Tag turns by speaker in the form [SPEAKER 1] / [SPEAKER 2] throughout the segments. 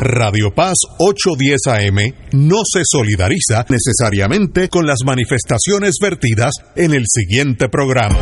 [SPEAKER 1] Radio Paz 810 AM no se solidariza necesariamente con las manifestaciones vertidas en el siguiente programa.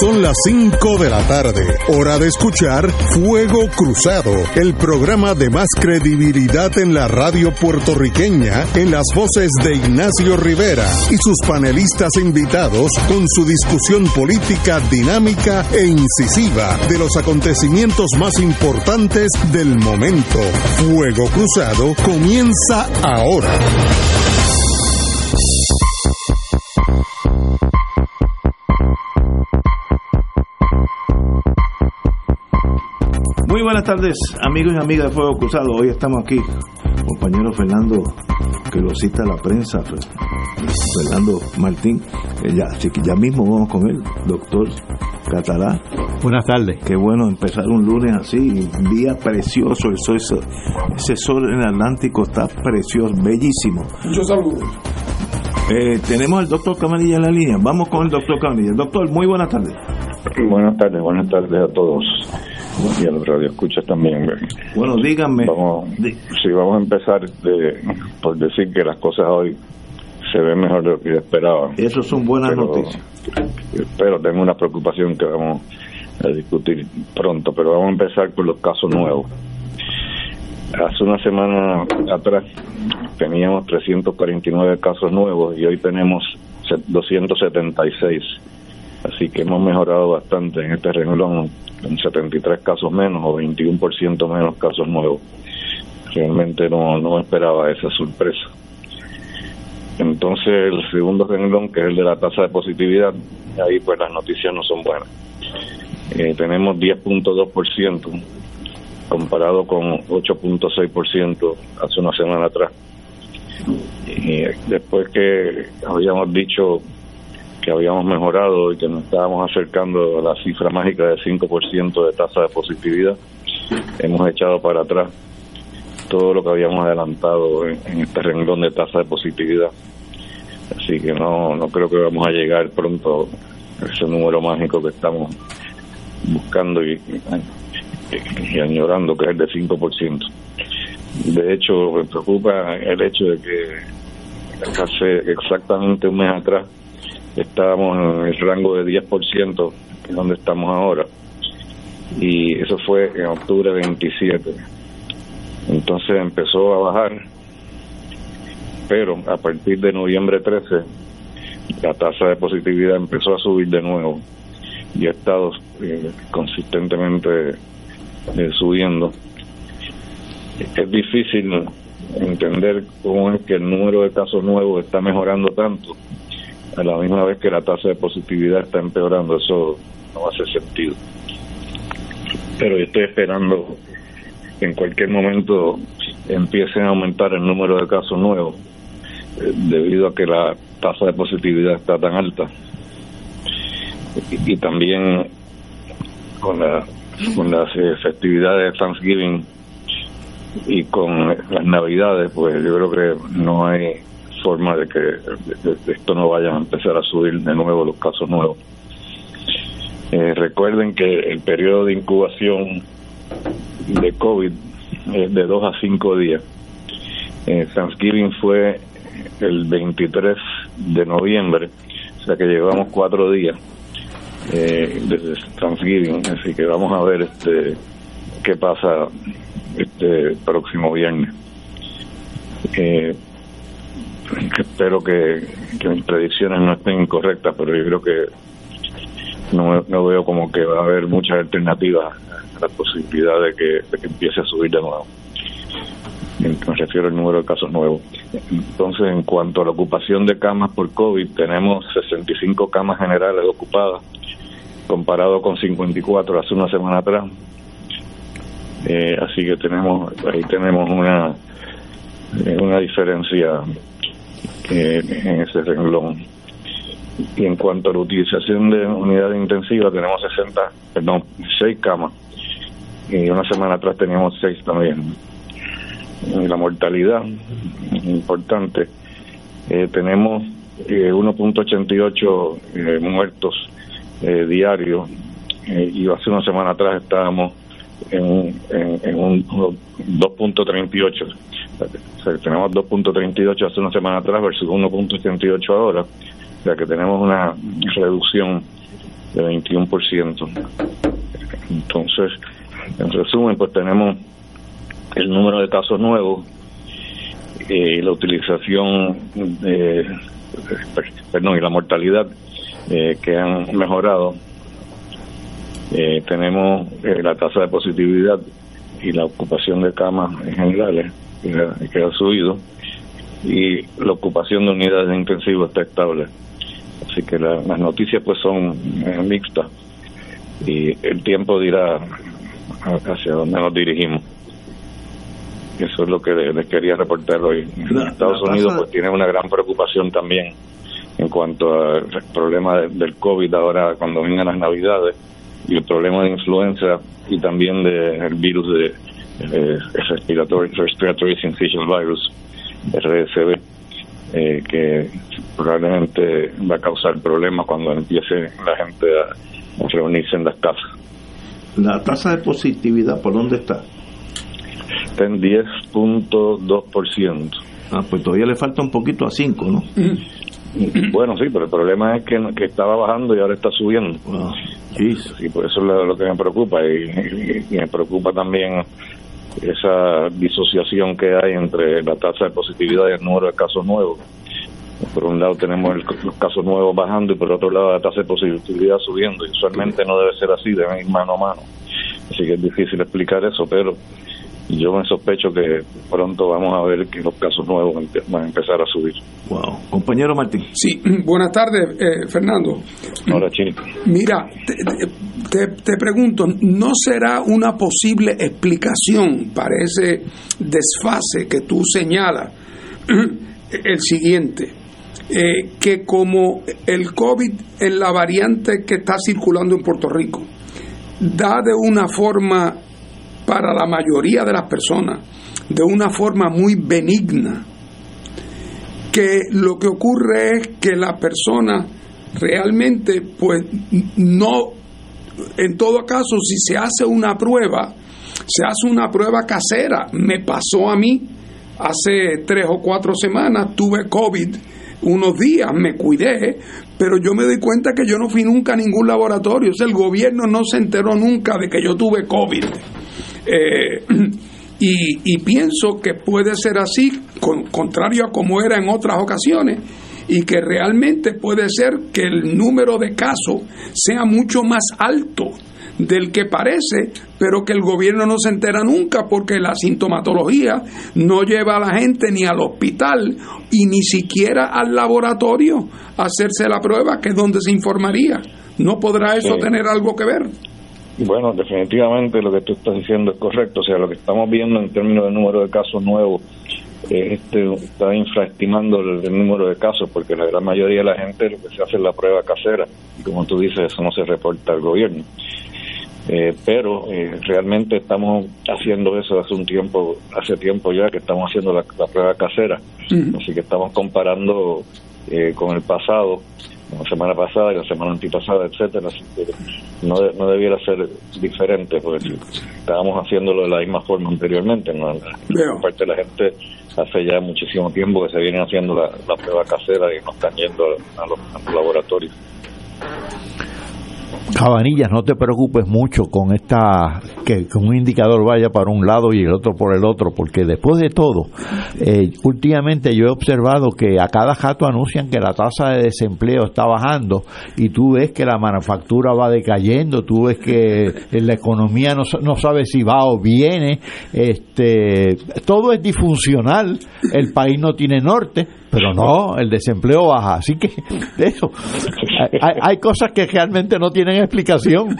[SPEAKER 1] Son las 5 de la tarde, hora de escuchar Fuego Cruzado, el programa de más credibilidad en la radio puertorriqueña, en las voces de Ignacio Rivera y sus panelistas invitados con su discusión política dinámica e incisiva de los acontecimientos más importantes del momento. Fuego Cruzado comienza ahora.
[SPEAKER 2] Muy buenas tardes, amigos y amigas de Fuego Cruzado. Hoy estamos aquí, compañero Fernando, que lo cita la prensa, Fernando Martín. Eh, ya, así que ya mismo vamos con él, doctor Catalá.
[SPEAKER 3] Buenas tardes.
[SPEAKER 2] Qué bueno empezar un lunes así, día precioso, el sol, ese sol en el Atlántico está precioso, bellísimo.
[SPEAKER 4] Muchos saludos.
[SPEAKER 2] Eh, tenemos al doctor Camarilla en la línea. Vamos con el doctor Camarilla. Doctor, muy buenas tardes.
[SPEAKER 5] Buenas tardes, buenas tardes a todos. Y a los radioescuchas también.
[SPEAKER 2] Bueno, díganme.
[SPEAKER 5] Vamos, sí, vamos a empezar de, por decir que las cosas hoy se ven mejor de lo que yo esperaba.
[SPEAKER 2] Eso son buenas
[SPEAKER 5] Pero-
[SPEAKER 2] noticias.
[SPEAKER 5] Pero tengo una preocupación que vamos a discutir pronto, pero vamos a empezar con los casos nuevos. Hace una semana atrás teníamos 349 casos nuevos y hoy tenemos se- 276. Así que hemos mejorado bastante en este renglón, con 73 casos menos o 21% menos casos nuevos. Realmente no, no esperaba esa sorpresa. Entonces el segundo renglón, que es el de la tasa de positividad, ahí pues las noticias no son buenas. Eh, tenemos 10.2% comparado con 8.6% hace una semana atrás. Y después que habíamos dicho que habíamos mejorado y que nos estábamos acercando a la cifra mágica de 5% de tasa de positividad, hemos echado para atrás todo lo que habíamos adelantado en, este renglón de tasa de positividad. Así que no, no creo que vamos a llegar pronto a ese número mágico que estamos buscando y, y, y añorando, que es el de 5%. De hecho, me preocupa el hecho de que hace exactamente un mes atrás estábamos en el rango de 10%, que es donde estamos ahora. Y eso fue en octubre 27. Entonces empezó a bajar, pero a partir de noviembre 13 la tasa de positividad empezó a subir de nuevo y ha estado eh, consistentemente eh, subiendo. Es difícil entender cómo es que el número de casos nuevos está mejorando tanto a la misma vez que la tasa de positividad está empeorando. Eso no hace sentido. Pero yo estoy esperando que en cualquier momento empiecen a aumentar el número de casos nuevos eh, debido a que la tasa de positividad está tan alta. Y, también con, la, con las eh, festividades de Thanksgiving y con las navidades, pues yo creo que no hay forma de que esto no vaya a empezar a subir de nuevo los casos nuevos. Eh, recuerden que el periodo de incubación de COVID es de 2 a 5 días. Eh, Thanksgiving fue el 23 de noviembre, o sea que llevamos cuatro días eh, desde Thanksgiving, así que vamos a ver este qué pasa este próximo viernes. Eh, espero que, mis predicciones no estén incorrectas, pero yo creo que no, no veo como que va a haber muchas alternativas a la posibilidad de que, empiece a subir de nuevo. Me refiero al número de casos nuevos. Entonces, en cuanto a la ocupación de camas por COVID, tenemos 65 camas generales ocupadas, comparado con 54 hace una semana atrás. Eh, así que tenemos ahí tenemos una eh, una diferencia eh, en ese renglón. Y en cuanto a la utilización de unidades intensivas, tenemos 60, perdón, 6 camas. Y una semana atrás teníamos 6 también. Y la mortalidad, importante, eh, tenemos eh, 1.88 eh, muertos eh, diarios. Y hace una semana atrás estábamos en, en, en un 2.38. O sea, tenemos 2.38 hace una semana atrás versus 1.88 ahora. O sea que tenemos una reducción de 21%. Entonces, en resumen, pues tenemos el número de casos nuevos y la utilización, de, perdón, y la mortalidad eh, que han mejorado. Eh, tenemos eh, la tasa de positividad y la ocupación de camas en generales que, ha subido y la ocupación de unidades de intensivo está estable. Así que las noticias pues son mixtas y el tiempo dirá hacia dónde nos dirigimos. Eso es lo que les quería reportar hoy. Estados Unidos pues tiene una gran preocupación también en cuanto al problema del COVID ahora cuando vengan las navidades y el problema de influenza y también del virus de eh, respiratory, respiratory syncytial virus, RSV, eh, que probablemente va a causar problemas cuando empiece la gente a, reunirse en las casas.
[SPEAKER 2] ¿La tasa de positividad por dónde está?
[SPEAKER 5] Está en 10.2%.
[SPEAKER 2] Ah, pues todavía le falta un poquito a 5, ¿no?
[SPEAKER 5] Bueno, sí, pero el problema es que, que estaba bajando y ahora está subiendo.
[SPEAKER 2] Ah,
[SPEAKER 5] Y por eso es lo, que me preocupa. Y, me preocupa también esa disociación que hay entre la tasa de positividad y el número de casos nuevos. Por un lado tenemos los casos nuevos bajando y por otro lado la tasa de positividad subiendo. Y usualmente no debe ser así, deben ir mano a mano. Así que es difícil explicar eso, pero yo me sospecho que pronto vamos a ver que los casos nuevos van a empezar a subir.
[SPEAKER 2] Wow. Compañero Martín.
[SPEAKER 3] Sí, buenas tardes, eh, Fernando.
[SPEAKER 5] Hola, Chino.
[SPEAKER 3] Mira, te, te, te, pregunto, ¿no será una posible explicación para ese desfase que tú señalas el siguiente? Eh, que como el COVID en la variante que está circulando en Puerto Rico da de una forma para la mayoría de las personas de una forma muy benigna, que lo que ocurre es que la persona realmente, pues no, en todo caso, si se hace una prueba, se hace una prueba casera. Me pasó a mí hace tres o cuatro semanas, tuve COVID unos días, me cuidé, pero yo me doy cuenta que yo no fui nunca a ningún laboratorio. O el gobierno no se enteró nunca de que yo tuve COVID. Eh, y, y, pienso que puede ser así, con, contrario a como era en otras ocasiones, y que realmente puede ser que el número de casos sea mucho más alto del que parece, pero que el gobierno no se entera nunca porque la sintomatología no lleva a la gente ni al hospital y ni siquiera al laboratorio a hacerse la prueba, que es donde se informaría. ¿No podrá eso sí. tener algo que ver?
[SPEAKER 5] Bueno, definitivamente lo que tú estás diciendo es correcto. O sea, lo que estamos viendo en términos de número de casos nuevos este, está infraestimando el, el, número de casos porque la gran mayoría de la gente lo que se hace es la prueba casera y como tú dices eso no se reporta al gobierno eh, pero eh, realmente estamos haciendo eso hace un tiempo hace tiempo ya que estamos haciendo la, la prueba casera uh -huh. así que estamos comparando eh, con el pasado la semana pasada y la semana antipasada, etcétera, no, no debiera ser diferente, porque estábamos haciéndolo de la misma forma anteriormente, ¿no? La parte de la gente hace ya muchísimo tiempo que se vienen haciendo la, la prueba casera y no están yendo a los, a los laboratorios.
[SPEAKER 4] Cabanillas, no te preocupes mucho con esta que, un indicador vaya para un lado y el otro por el otro, porque después de todo, eh, últimamente yo he observado que a cada jato anuncian que la tasa de desempleo está bajando y tú ves que la manufactura va decayendo, tú ves que la economía no, no sabe si va o viene, este, todo es disfuncional, el país no tiene norte, pero no, el desempleo baja. Así que eso, hay, hay, cosas que realmente no tienen explicación.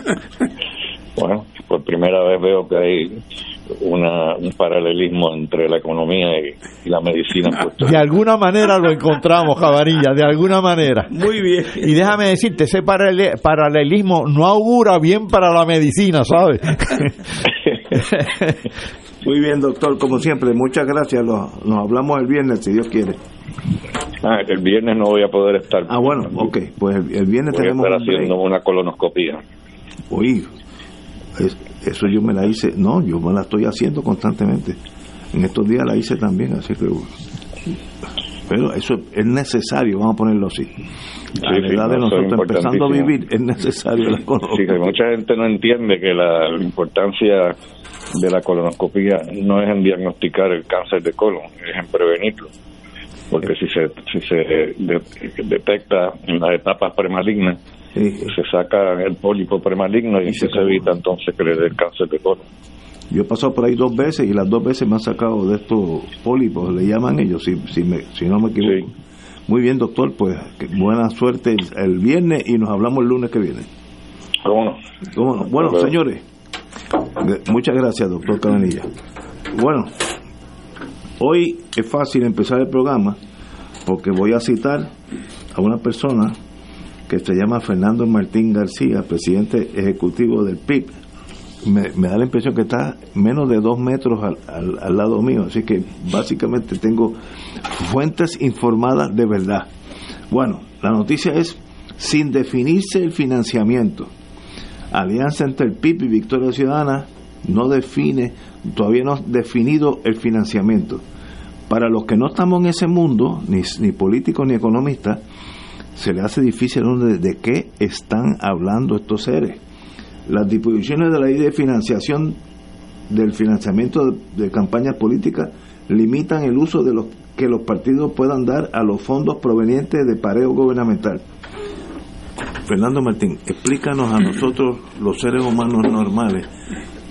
[SPEAKER 5] Bueno, por primera vez veo que hay una, un paralelismo entre la economía y, y la medicina.
[SPEAKER 4] De alguna manera lo encontramos, Cabanilla, de alguna manera.
[SPEAKER 2] Muy bien.
[SPEAKER 4] Y déjame decirte, ese paralelismo no augura bien para la medicina, ¿sabes?
[SPEAKER 2] Muy bien, doctor, como siempre, muchas gracias. Nos, nos hablamos el viernes, si Dios quiere.
[SPEAKER 5] Ah, el viernes no voy a poder estar.
[SPEAKER 2] Ah, bueno, ok. Pues el, el viernes
[SPEAKER 5] voy
[SPEAKER 2] tenemos.
[SPEAKER 5] A estar haciendo una colonoscopía.
[SPEAKER 2] Uy, es, eso yo me la hice, no, yo me la estoy haciendo constantemente. En estos días la hice también, así que pero eso es necesario, vamos a ponerlo así. A la edad de nosotros empezando a vivir es necesario la
[SPEAKER 5] Sí, que mucha gente no entiende que la, importancia de la colonoscopia no es en diagnosticar el cáncer de colon, es en prevenirlo. Porque si se, si se detecta en las etapas premalignas, se saca el pólipo premaligno y, se, se evita entonces que le dé el cáncer de colon.
[SPEAKER 2] Yo he pasado por ahí dos veces y las dos veces me han sacado de estos pólipos, le llaman ellos, si, si, me, si no me equivoco. Muy bien, doctor, pues buena suerte el, viernes y nos hablamos el lunes que viene.
[SPEAKER 5] ¿Cómo no?
[SPEAKER 2] ¿Cómo no? Bueno, señores, muchas gracias, doctor Cananilla. Bueno, hoy es fácil empezar el programa porque voy a citar a una persona que se llama Fernando Martín García, presidente ejecutivo del PIB me, da la impresión que está menos de dos metros al, al, lado mío, así que básicamente tengo fuentes informadas de verdad. Bueno, la noticia es, sin definirse el financiamiento, Alianza entre el PIB y Victoria Ciudadana no define, todavía no ha definido el financiamiento. Para los que no estamos en ese mundo, ni, ni políticos ni economistas, se le hace difícil de, de qué están hablando estos seres las disposiciones de la ley de financiación del financiamiento de, campañas políticas limitan el uso de los que los partidos puedan dar a los fondos provenientes de pareo gubernamental. Fernando Martín, explícanos a nosotros, los seres humanos normales,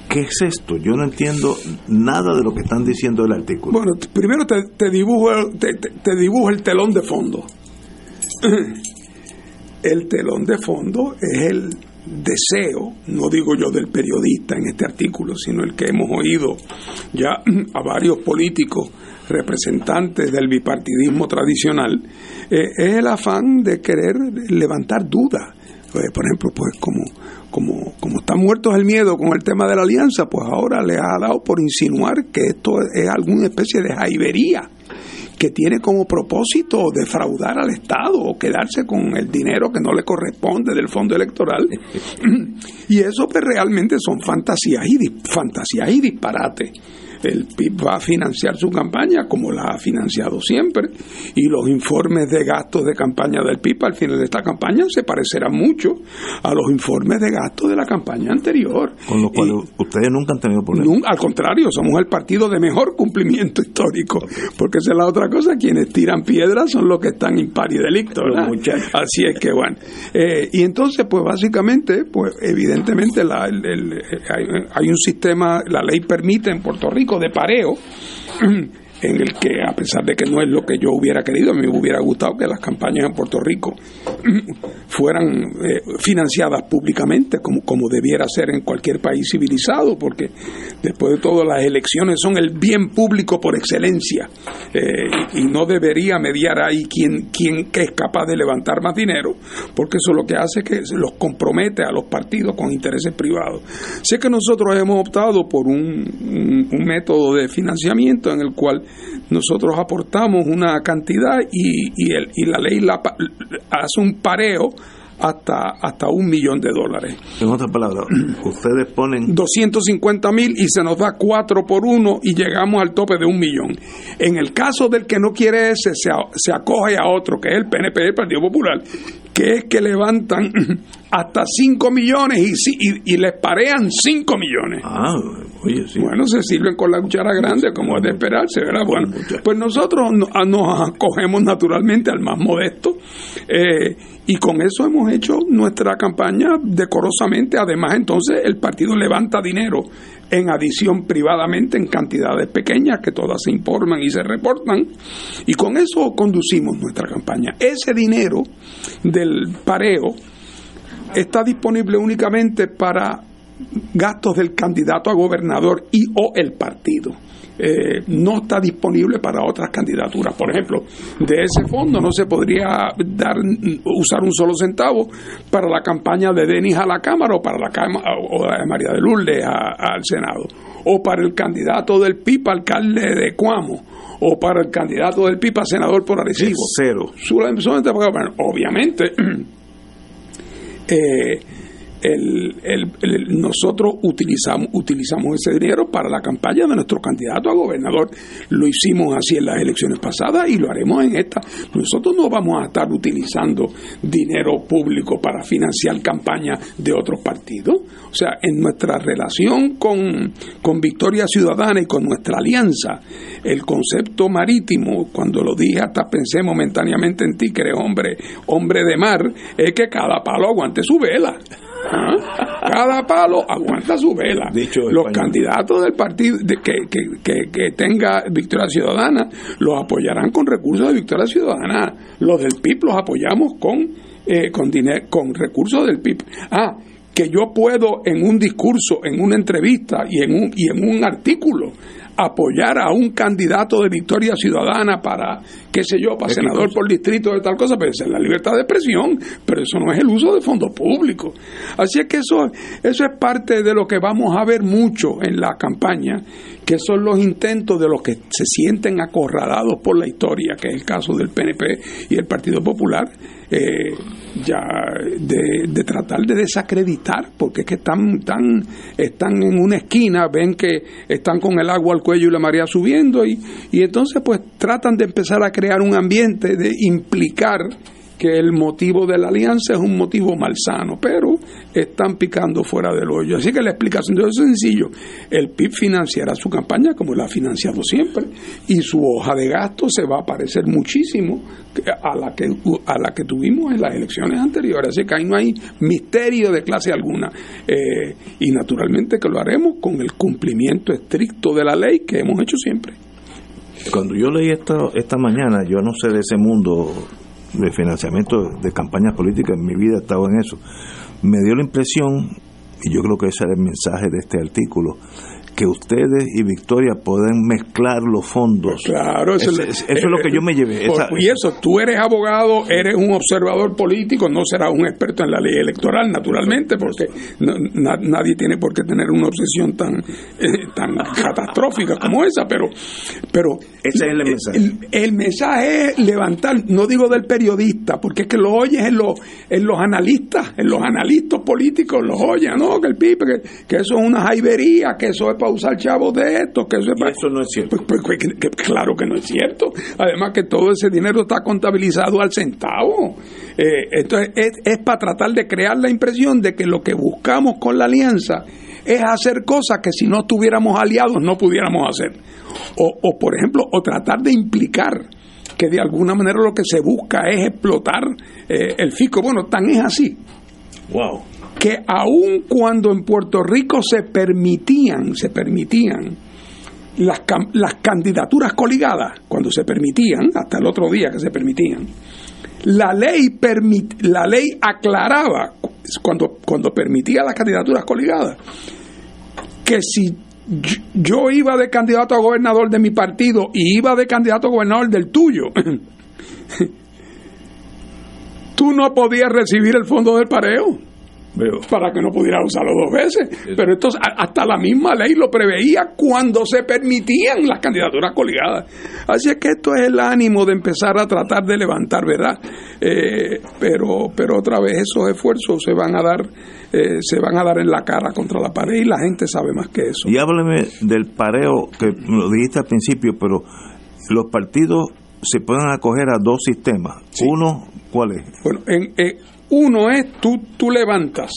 [SPEAKER 2] ¿qué es esto? Yo no entiendo nada de lo que están diciendo el artículo.
[SPEAKER 3] Bueno, primero te, dibujo, te dibujo el telón de fondo. El telón de fondo es el deseo, no digo yo del periodista en este artículo, sino el que hemos oído ya a varios políticos representantes del bipartidismo tradicional, eh, es el afán de querer levantar dudas. Eh, por ejemplo, pues como, como, como está muerto el miedo con el tema de la alianza, pues ahora le ha dado por insinuar que esto es alguna especie de jaibería que tiene como propósito defraudar al Estado o quedarse con el dinero que no le corresponde del fondo electoral. y eso pues realmente son fantasías y, fantasías y disparates el PIB va a financiar su campaña como la ha financiado siempre y los informes de gastos de campaña del PIB al final de esta campaña se parecerán mucho a los informes de gastos de la campaña anterior.
[SPEAKER 2] Con lo cual ustedes nunca han tenido problemas.
[SPEAKER 3] al contrario, somos el partido de mejor cumplimiento histórico, porque esa es la otra cosa, quienes tiran piedras son los que están impar y delicto. Así es que bueno. Eh, y entonces, pues básicamente, pues evidentemente la, hay un sistema, la ley permite en Puerto Rico de pareo en el que, a pesar de que no es lo que yo hubiera querido, a mí me hubiera gustado que las campañas en Puerto Rico fueran eh, financiadas públicamente, como, como debiera ser en cualquier país civilizado, porque después de todo las elecciones son el bien público por excelencia, eh, y, no debería mediar ahí quien, quien que es capaz de levantar más dinero, porque eso lo que hace es que los compromete a los partidos con intereses privados. Sé que nosotros hemos optado por un método de financiamiento en el cual nosotros aportamos una cantidad y, y, el, y la ley la, hace un pareo hasta, hasta un millón de dólares.
[SPEAKER 2] En otras palabras, ustedes ponen...
[SPEAKER 3] 250 mil y se nos da cuatro por uno y llegamos al tope de un millón. En el caso del que no quiere ese, se, se acoge a otro, que es el PNP, el Partido Popular, que es que levantan hasta 5 millones y, y, y les parean 5 millones.
[SPEAKER 2] Ah,
[SPEAKER 3] bueno, se sirven con la cuchara grande, como es de esperarse, ¿verdad? Bueno, pues nosotros ah, nos acogemos naturalmente al más modesto eh, y con eso hemos hecho nuestra campaña decorosamente. Además, entonces el partido levanta dinero en adición privadamente en cantidades pequeñas que todas se informan y se reportan y con eso conducimos nuestra campaña. Ese dinero del pareo está disponible únicamente para gastos del candidato a gobernador y o el partido. Eh, no está disponible para otras candidaturas. Por ejemplo, de ese fondo no se podría dar usar un solo centavo para la campaña de Denis a la Cámara o para la Cámara o de María de Lourdes al Senado o para el candidato del PIPA alcalde de Cuamo o para el candidato del PIPA senador por Arecibo.
[SPEAKER 2] Cero.
[SPEAKER 3] Obviamente, eh, el, nosotros utilizamos, utilizamos ese dinero para la campaña de nuestro candidato a gobernador. Lo hicimos así en las elecciones pasadas y lo haremos en esta. Nosotros no vamos a estar utilizando dinero público para financiar campañas de otros partidos. O sea, en nuestra relación con, con Victoria Ciudadana y con nuestra alianza, el concepto marítimo, cuando lo dije hasta pensé momentáneamente en ti, que eres hombre, hombre de mar, es que cada palo aguante su vela. Cada palo aguanta su vela. los candidatos del partido que, tenga Victoria Ciudadana los apoyarán con recursos de Victoria Ciudadana. Los del PIB los apoyamos con, eh, con, dinero, con recursos del PIB. Ah, que yo puedo en un discurso, en una entrevista y en un, y en un artículo apoyar a un candidato de victoria ciudadana para, qué sé yo, para senador por distrito de tal cosa, pero es la libertad de expresión, pero eso no es el uso de fondos públicos. Así es que eso, eso es parte de lo que vamos a ver mucho en la campaña, que son los intentos de los que se sienten acorralados por la historia, que es el caso del PNP y el Partido Popular, eh, ya de, tratar de desacreditar, porque es que están, están, están en una esquina, ven que están con el agua al cuello y la marea subiendo, y, y entonces pues tratan de empezar a crear un ambiente de implicar que el motivo de la alianza es un motivo malsano, pero están picando fuera del hoyo. Así que la explicación es sencillo. El PIB financiará su campaña como la ha financiado siempre y su hoja de gasto se va a parecer muchísimo a la que, a la que tuvimos en las elecciones anteriores. Así que ahí no hay misterio de clase alguna. Eh, y naturalmente que lo haremos con el cumplimiento estricto de la ley que hemos hecho siempre.
[SPEAKER 2] Cuando yo leí esto esta mañana, yo no sé de ese mundo de financiamiento de campañas políticas, en mi vida he estado en eso, me dio la impresión, y yo creo que ese era el mensaje de este artículo, que ustedes y Victoria pueden mezclar los fondos.
[SPEAKER 3] Claro,
[SPEAKER 2] eso, es lo que yo me llevé.
[SPEAKER 3] y eso, tú eres abogado, eres un observador político, no serás un experto en la ley electoral, naturalmente, porque nadie tiene por qué tener una obsesión tan, eh, tan catastrófica como esa, pero, pero
[SPEAKER 2] ese es el mensaje.
[SPEAKER 3] El, mensaje es levantar, no digo del periodista, porque es que lo oyes en los, en los analistas, en los analistas políticos, los oyes, no, que el PIB, que, que eso es una jaibería, que eso es usar chavos de esto, que
[SPEAKER 2] eso, no es cierto.
[SPEAKER 3] Pues, pues, claro que no es cierto. Además que todo ese dinero está contabilizado al centavo. Eh, entonces es, es para tratar de crear la impresión de que lo que buscamos con la alianza es hacer cosas que si no estuviéramos aliados no pudiéramos hacer. O, o por ejemplo, o tratar de implicar que de alguna manera lo que se busca es explotar eh, el fisco. Bueno, tan es así.
[SPEAKER 2] Wow
[SPEAKER 3] que aun cuando en Puerto Rico se permitían, se permitían las, las candidaturas coligadas, cuando se permitían, hasta el otro día que se permitían, la ley, permit, la ley aclaraba, cuando, cuando permitía las candidaturas coligadas, que si yo iba de candidato a gobernador de mi partido y iba de candidato a gobernador del tuyo, tú no podías recibir el fondo del pareo para que no pudiera usarlo dos veces. Pero esto, hasta la misma ley lo preveía cuando se permitían las candidaturas coligadas. Así es que esto es el ánimo de empezar a tratar de levantar, ¿verdad? Eh, pero, pero otra vez esos esfuerzos se van a dar, eh, se van a dar en la cara contra la pared y la gente sabe más que eso.
[SPEAKER 2] Y hábleme del pareo que lo dijiste al principio, pero los partidos se pueden acoger a dos sistemas. Uno, ¿cuál es?
[SPEAKER 3] Bueno, en, eh, uno es tú, tú levantas,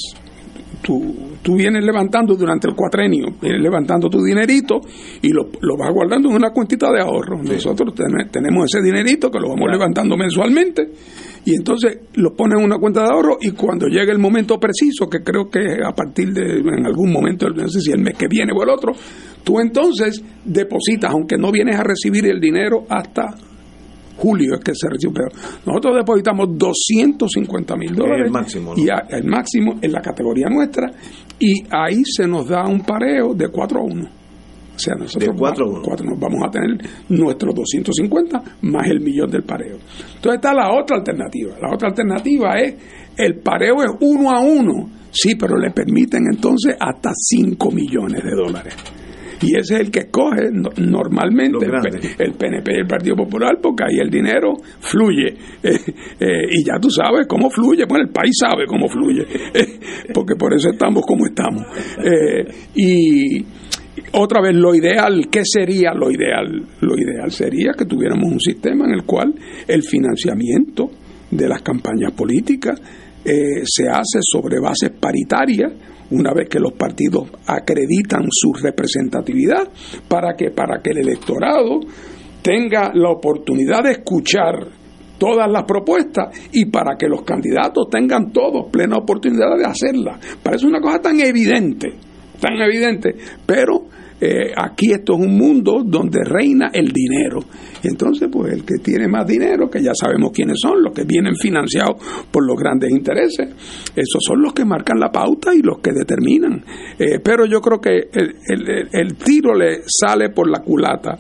[SPEAKER 3] tú, tú vienes levantando durante el cuatrenio, vienes levantando tu dinerito y lo, lo vas guardando en una cuentita de ahorro. Nosotros tenemos ese dinerito que lo vamos levantando mensualmente y entonces lo pones en una cuenta de ahorro y cuando llegue el momento preciso, que creo que a partir de en algún momento, no sé si el mes que viene o el otro, tú entonces depositas, aunque no vienes a recibir el dinero hasta julio es que se recibe Nosotros depositamos 250 mil dólares.
[SPEAKER 2] El máximo.
[SPEAKER 3] Y el máximo en la categoría nuestra. Y ahí se nos da un pareo de 4 a 1. O sea, nosotros nos vamos a tener nuestros 250 más el millón del pareo. Entonces está la otra alternativa. La otra alternativa es el pareo es uno a uno. Sí, pero le permiten entonces hasta 5 millones de dólares y ese es el que escoge normalmente el, PNP y el Partido Popular porque ahí el dinero fluye. Y ya tú sabes cómo fluye, bueno el país sabe cómo fluye porque por eso estamos como estamos. Y otra vez lo ideal, ¿qué sería lo ideal? Lo ideal sería que tuviéramos un sistema en el cual el financiamiento de las campañas políticas eh, se hace sobre bases paritarias una vez que los partidos acreditan su representatividad para que para que el electorado tenga la oportunidad de escuchar todas las propuestas y para que los candidatos tengan todos plena oportunidad de hacerlas. Parece una cosa tan evidente, tan evidente, pero eh, aquí esto es un mundo donde reina el dinero. Entonces, pues el que tiene más dinero, que ya sabemos quiénes son, los que vienen financiados por los grandes intereses, esos son los que marcan la pauta y los que determinan. Eh, pero yo creo que el, el tiro le sale por la culata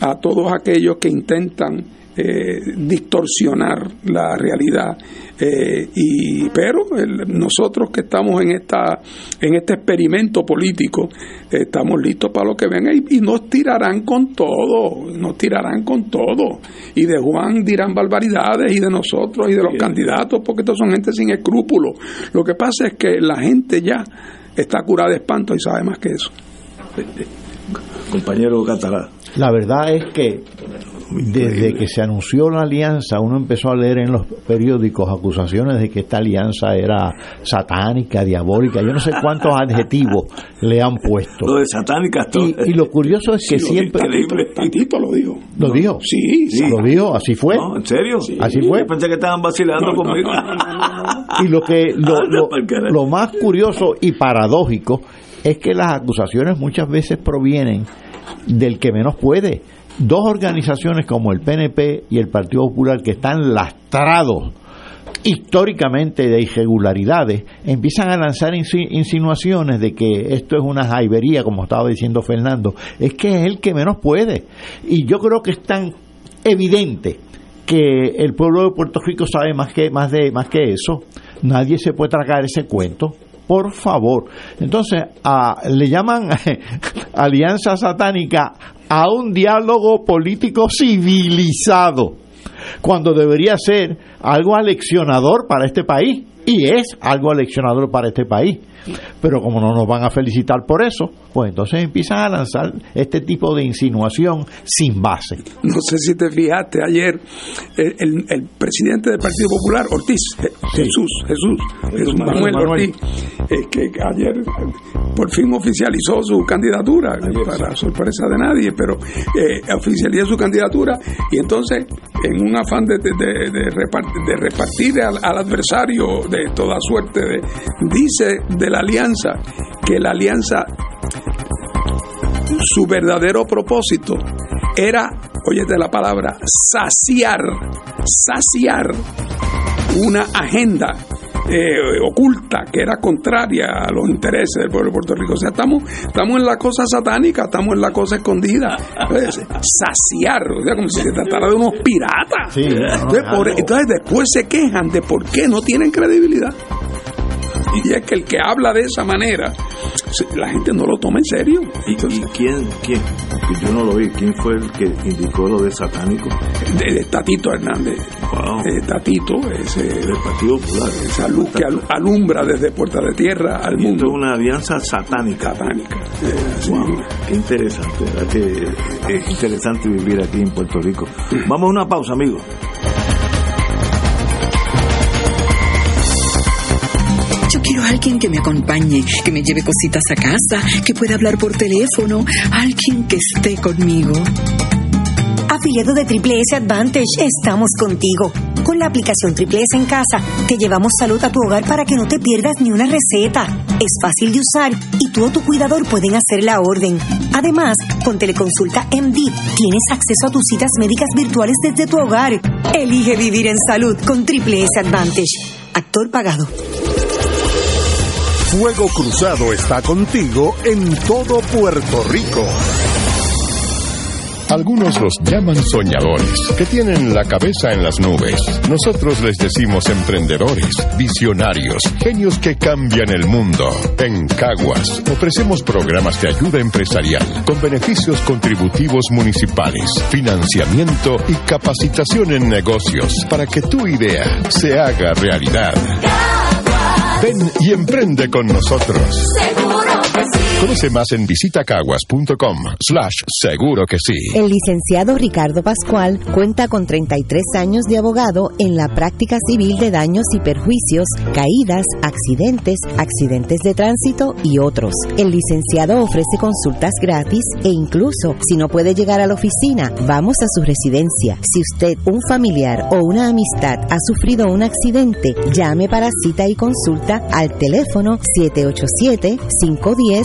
[SPEAKER 3] a todos aquellos que intentan eh, distorsionar la realidad. Eh, y pero nosotros que estamos en esta en este experimento político estamos listos para lo que venga y, nos tirarán con todo nos tirarán con todo. Y de Juan dirán barbaridades y de nosotros y de los candidatos porque estos son gente sin escrúpulos. Lo que pasa es que la gente ya está curada de espanto y sabe más que eso.
[SPEAKER 2] Compañero Catalá.
[SPEAKER 4] La verdad es que desde que se anunció la alianza, uno empezó a leer en los periódicos acusaciones de que esta alianza era satánica, diabólica, yo no sé cuántos adjetivos le han puesto.
[SPEAKER 2] Lo de satánica
[SPEAKER 4] y, y, lo curioso es que siempre...
[SPEAKER 3] Tantito lo dijo.
[SPEAKER 4] ¿Lo dijo?
[SPEAKER 3] Sí, sí.
[SPEAKER 4] ¿Lo dijo? ¿Así fue?
[SPEAKER 2] No, ¿en serio?
[SPEAKER 4] ¿Así fue?
[SPEAKER 2] Yo pensé que estaban vacilando conmigo.
[SPEAKER 4] y lo que lo, lo, lo más curioso y paradójico es que las acusaciones muchas veces provienen del que menos puede dos organizaciones como el PNP y el Partido Popular que están lastrados históricamente de irregularidades, empiezan a lanzar insinuaciones de que esto es una jaibería, como estaba diciendo Fernando, es que es el que menos puede. Y yo creo que es tan evidente que el pueblo de Puerto Rico sabe más que, más de, más que eso. Nadie se puede tragar ese cuento por favor. Entonces, le llaman alianza satánica a un diálogo político civilizado, cuando debería ser algo aleccionador para este país, y es algo aleccionador para este país. Pero como no nos van a felicitar por eso, pues entonces empiezan a lanzar este tipo de insinuación sin base.
[SPEAKER 3] No sé si te fijaste ayer, el, presidente del Partido Popular, Ortiz, Jesús, Jesús, Jesús Manuel, Ortiz, que ayer por fin oficializó su candidatura, para sorpresa de nadie, pero eh, oficializó su candidatura y entonces en un afán de, de, repartir, al, al, adversario de toda suerte, dice de la alianza que la alianza su verdadero propósito era, de la palabra, saciar, saciar una agenda eh, oculta que era contraria a los intereses del pueblo de Puerto Rico. O sea, estamos, estamos en la cosa satánica, estamos en la cosa escondida. saciar, o sea, como si se tratara de unos piratas. entonces después se quejan de por qué no tienen credibilidad. Y es que el que habla de esa manera, la gente no lo toma en serio.
[SPEAKER 2] ¿Y, quién, quién? Yo no lo vi. ¿Quién fue el que indicó lo de satánico?
[SPEAKER 3] De, Tatito Hernández.
[SPEAKER 2] Wow.
[SPEAKER 3] Tatito, ese,
[SPEAKER 2] del Partido Popular.
[SPEAKER 3] Esa luz que alumbra desde Puerta de Tierra al mundo.
[SPEAKER 2] Es una alianza satánica.
[SPEAKER 3] Satánica.
[SPEAKER 2] wow. Qué interesante, ¿verdad? Que es interesante vivir aquí en Puerto Rico. Vamos a una pausa, amigos.
[SPEAKER 6] Quiero alguien que me acompañe, que me lleve cositas a casa, que pueda hablar por teléfono, alguien que esté conmigo.
[SPEAKER 7] Afiliado de Triple S Advantage, estamos contigo. Con la aplicación Triple S en casa, te llevamos salud a tu hogar para que no te pierdas ni una receta. Es fácil de usar y tú o tu cuidador pueden hacer la orden. Además, con Teleconsulta MD, tienes acceso a tus citas médicas virtuales desde tu hogar. Elige vivir en salud con Triple S Advantage. Actor pagado.
[SPEAKER 1] Fuego Cruzado está contigo en todo Puerto Rico.
[SPEAKER 8] Algunos los llaman soñadores, que tienen la cabeza en las nubes. Nosotros les decimos emprendedores, visionarios, genios que cambian el mundo. En Caguas ofrecemos programas de ayuda empresarial con beneficios contributivos municipales, financiamiento y capacitación en negocios para que tu idea se haga realidad. Ven y emprende con nosotros. Conoce más en visitacaguas.com slash seguro que sí.
[SPEAKER 9] El licenciado Ricardo Pascual cuenta con 33 años de abogado en la práctica civil de daños y perjuicios, caídas, accidentes, accidentes de tránsito y otros. El licenciado ofrece consultas gratis e incluso, si no puede llegar a la oficina, vamos a su residencia. Si usted, un familiar o una amistad ha sufrido un accidente, llame para cita y consulta al teléfono 787 510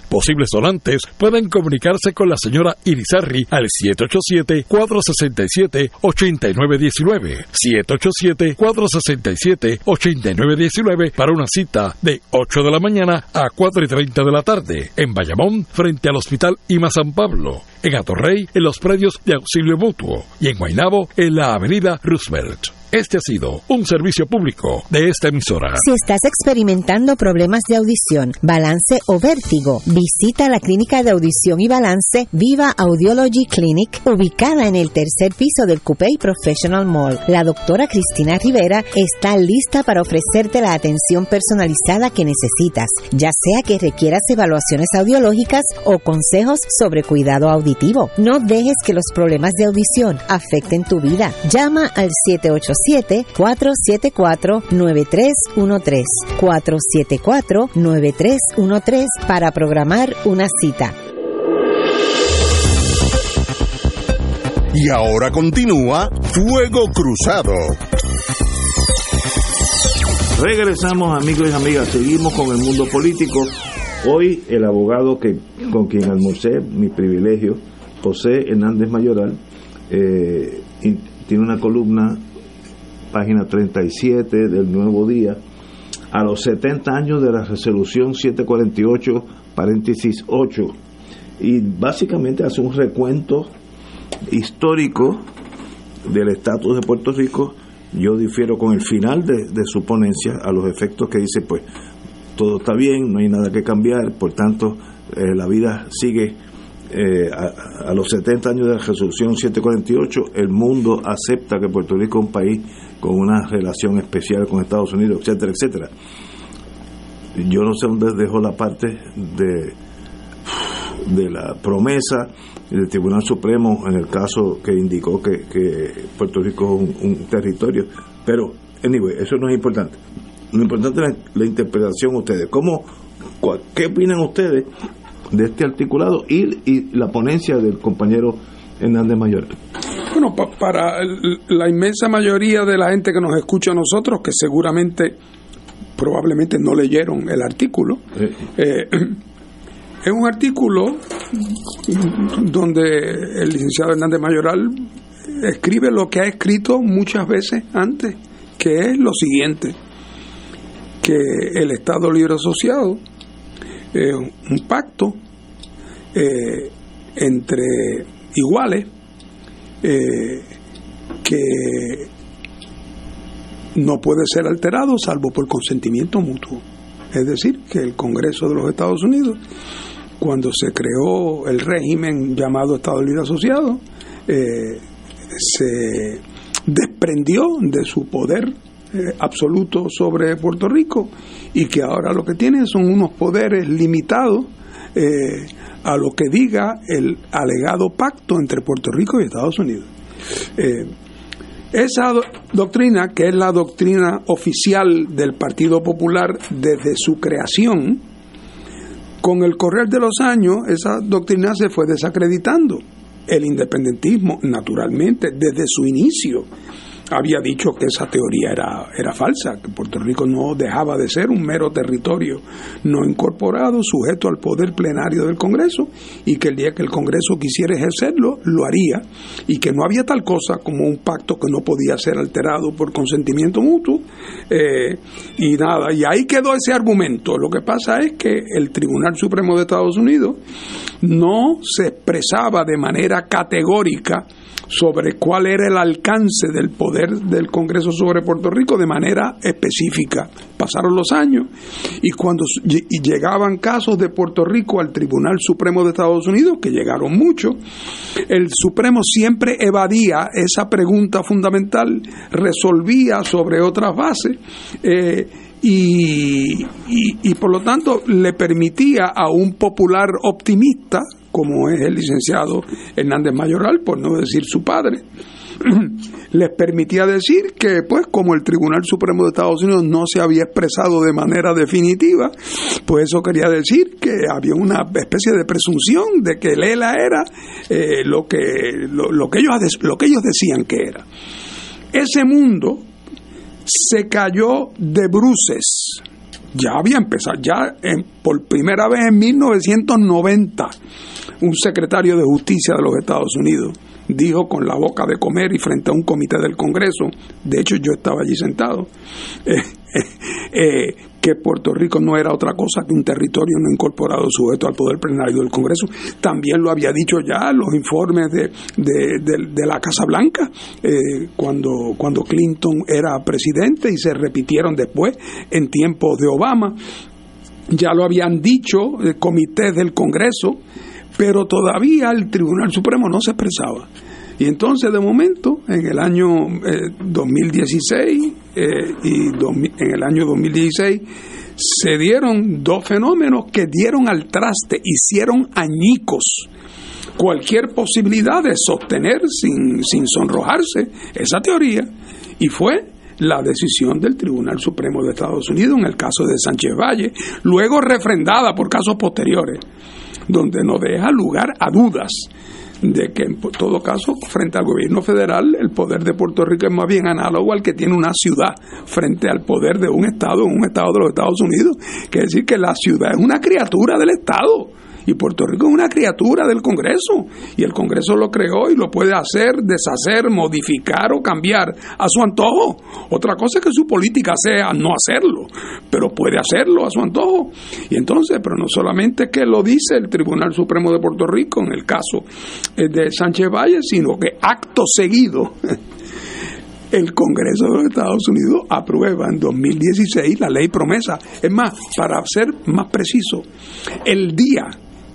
[SPEAKER 10] Posibles donantes pueden comunicarse con la señora Irizarri al 787-467-8919. 787-467-8919 para una cita de 8 de la mañana a 4 y 30 de la tarde en Bayamón frente al Hospital Ima San Pablo. En Atorrey en los predios de auxilio mutuo y en Guaynabo en la avenida Roosevelt. Este ha sido un servicio público de esta emisora.
[SPEAKER 9] Si estás experimentando problemas de audición, balance o vértigo, visita la clínica de audición y balance Viva Audiology Clinic, ubicada en el tercer piso del Coupé Professional Mall. La doctora Cristina Rivera está lista para ofrecerte la atención personalizada que necesitas, ya sea que requieras evaluaciones audiológicas o consejos sobre cuidado auditivo. No dejes que los problemas de audición afecten tu vida. Llama al 787 474-9313. 474-9313 para programar una cita.
[SPEAKER 1] Y ahora continúa Fuego Cruzado.
[SPEAKER 2] Regresamos amigos y amigas, seguimos con el mundo político. Hoy el abogado que con quien almorcé, mi privilegio, José Hernández Mayoral, eh, tiene una columna página 37 del Nuevo Día, a los 70 años de la resolución 748, paréntesis 8, y básicamente hace un recuento histórico del estatus de Puerto Rico. Yo difiero con el final de, su ponencia a los efectos que dice, pues todo está bien, no hay nada que cambiar, por tanto eh, la vida sigue eh, a, a, los 70 años de la resolución 748, el mundo acepta que Puerto Rico es un país con una relación especial con Estados Unidos, etcétera, etcétera. Yo no sé dónde dejó la parte de, de la promesa del Tribunal Supremo en el caso que indicó que, Puerto Rico es un, territorio, pero, anyway, eso no es importante. Lo importante es la, la interpretación de ustedes. ¿Cómo, ¿Qué opinan ustedes de este articulado y, y la ponencia del compañero Hernández Mayor?
[SPEAKER 3] Bueno, pa para la inmensa mayoría de la gente que nos escucha a nosotros, que seguramente, probablemente no leyeron el artículo, eh. Eh, es un artículo donde el licenciado Hernández Mayoral escribe lo que ha escrito muchas veces antes, que es lo siguiente, que el Estado Libre Asociado es un pacto eh, entre iguales eh, que no puede ser alterado salvo por consentimiento mutuo. Es decir, que el Congreso de los Estados Unidos, cuando se creó el régimen llamado Estado Libre Asociado, eh, se desprendió de su poder eh, absoluto sobre Puerto Rico y que ahora lo que tienen son unos poderes limitados eh, a lo que diga el alegado pacto entre Puerto Rico y Estados Unidos. Eh, esa do doctrina, que es la doctrina oficial del Partido Popular desde su creación, con el correr de los años esa doctrina se fue desacreditando. el independentismo, naturalmente, desde su inicio había dicho que esa teoría era, era falsa, que Puerto Rico no dejaba de ser un mero territorio no incorporado, sujeto al poder plenario del Congreso, y que el día que el Congreso quisiera ejercerlo, lo haría, y que no había tal cosa como un pacto que no podía ser alterado por consentimiento mutuo, eh, y nada, y ahí quedó ese argumento. Lo que pasa es que el Tribunal Supremo de Estados Unidos no se expresaba de manera categórica sobre cuál era el alcance del poder del Congreso sobre Puerto Rico de manera específica. Pasaron los años y cuando llegaban casos de Puerto Rico al Tribunal Supremo de Estados Unidos, que llegaron muchos, el Supremo siempre evadía esa pregunta fundamental, resolvía sobre otras bases. Eh, y, y, por lo tanto le permitía a un popular optimista, como es el licenciado Hernández Mayoral, por no decir su padre, les permitía decir que, pues, como el Tribunal Supremo de Estados Unidos no se había expresado de manera definitiva, pues eso quería decir que había una especie de presunción de que Lela era eh, lo, que, lo, que ellos, lo que ellos decían que era. Ese mundo se cayó de bruces. Ya había empezado, ya por primera vez en 1990, un secretario de justicia de los Estados Unidos dijo con la boca de comer y frente a un comité del Congreso, de hecho yo estaba allí sentado, eh, eh, que Puerto Rico no era otra cosa que un territorio no incorporado sujeto al poder plenario del Congreso. También lo había dicho ya los informes de, de, la Casa Blanca eh, cuando, cuando Clinton era presidente y se repitieron después en tiempos de Obama. Ya lo habían dicho comités del Congreso, pero todavía el Tribunal Supremo no se expresaba. Y entonces, de momento, en el año 2016 eh, eh, y en el año 2016, se dieron dos fenómenos que dieron al traste, hicieron añicos cualquier posibilidad de sostener sin, sin sonrojarse esa teoría. Y fue la decisión del Tribunal Supremo de Estados Unidos en el caso de Sánchez Valle, luego refrendada por casos posteriores, donde no deja lugar a dudas de que en todo caso, frente al gobierno federal, el poder de Puerto Rico es más bien análogo al que tiene una ciudad frente al poder de un Estado, un Estado de los Estados Unidos. Quiere decir que la ciudad es una criatura del Estado y Puerto Rico es una criatura del Congreso y el Congreso lo creó y lo puede hacer, deshacer, modificar o cambiar a su antojo. Otra cosa es que su política sea no hacerlo, pero puede hacerlo a su antojo. Y entonces, pero no solamente que lo dice el Tribunal Supremo de Puerto Rico en el caso eh, de Sánchez Valle, sino que acto seguido el Congreso de los Estados Unidos aprueba en 2016 la ley promesa. Es más, para ser más preciso, el día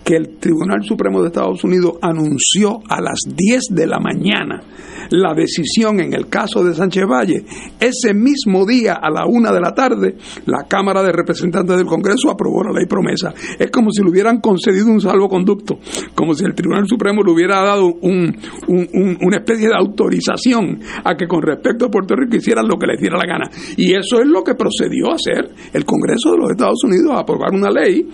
[SPEAKER 3] que el Tribunal Supremo de Estados Unidos anunció a las 10 de la mañana la decisión en el caso de Sánchez Valle, ese mismo día a la una de la tarde, la Cámara de Representantes del Congreso aprobó la ley promesa. Es como si le hubieran concedido un salvoconducto, como si el Tribunal Supremo le hubiera dado un, una especie de autorización a que con respecto a Puerto Rico hicieran lo que les diera la gana. Y eso es lo que procedió a hacer el Congreso de los Estados Unidos, a aprobar una ley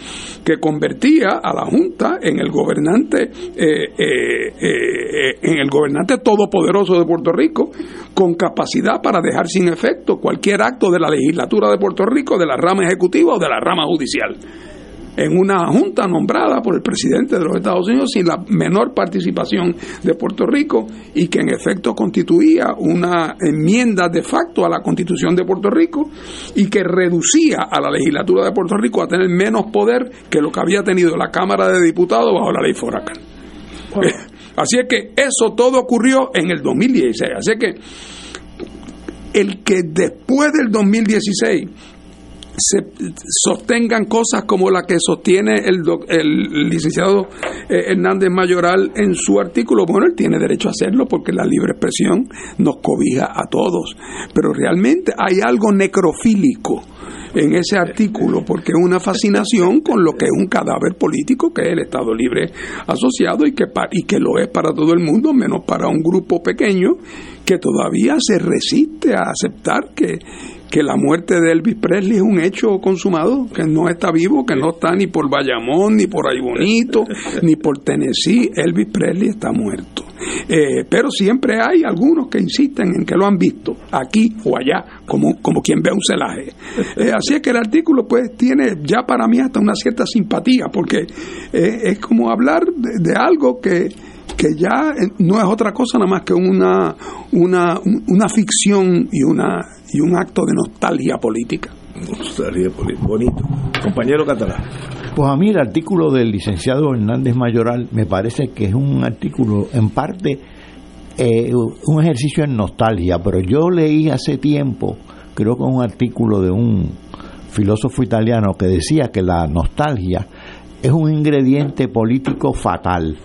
[SPEAKER 3] que convertía a la Junta en el gobernante, eh, eh, eh, en el gobernante todopoderoso de Puerto Rico, con capacidad para dejar sin efecto cualquier acto de la legislatura de Puerto Rico, de la rama ejecutiva o de la rama judicial en una junta nombrada por el presidente de los Estados Unidos sin la menor participación de Puerto Rico y que en efecto constituía una enmienda de facto a la constitución de Puerto Rico y que reducía a la legislatura de Puerto Rico a tener menos poder que lo que había tenido la Cámara de Diputados bajo la ley Foracan. Así es que eso todo ocurrió en el 2016. Así que el que después del 2016 se sostengan cosas como la que sostiene el, el licenciado eh, Hernández Mayoral en su artículo, bueno, él tiene derecho a hacerlo porque la libre expresión nos cobija a todos, pero realmente hay algo necrofílico en ese artículo porque es una fascinación con lo que es un cadáver político que es el Estado Libre Asociado y que, y que lo es para todo el mundo, menos para un grupo pequeño que todavía se resiste a aceptar que, que la muerte de Elvis Presley es un hecho consumado, que no está vivo, que no está ni por Bayamón, ni por Ay Bonito, ni por Tennessee. Elvis Presley está muerto. Eh, pero siempre hay algunos que insisten en que lo han visto aquí o allá, como, como quien ve un celaje. Eh, así es que el artículo pues tiene ya para mí hasta una cierta simpatía, porque eh, es como hablar de, algo que, que ya no es otra cosa nada más que una, una, una ficción y una y un acto de nostalgia política.
[SPEAKER 2] Nostalgia política, bonito. Compañero Catalán.
[SPEAKER 4] Pues a mí el artículo del licenciado Hernández Mayoral me parece que es un artículo en parte eh, un ejercicio en nostalgia, pero yo leí hace tiempo, creo que un artículo de un filósofo italiano que decía que la nostalgia es un ingrediente político fatal.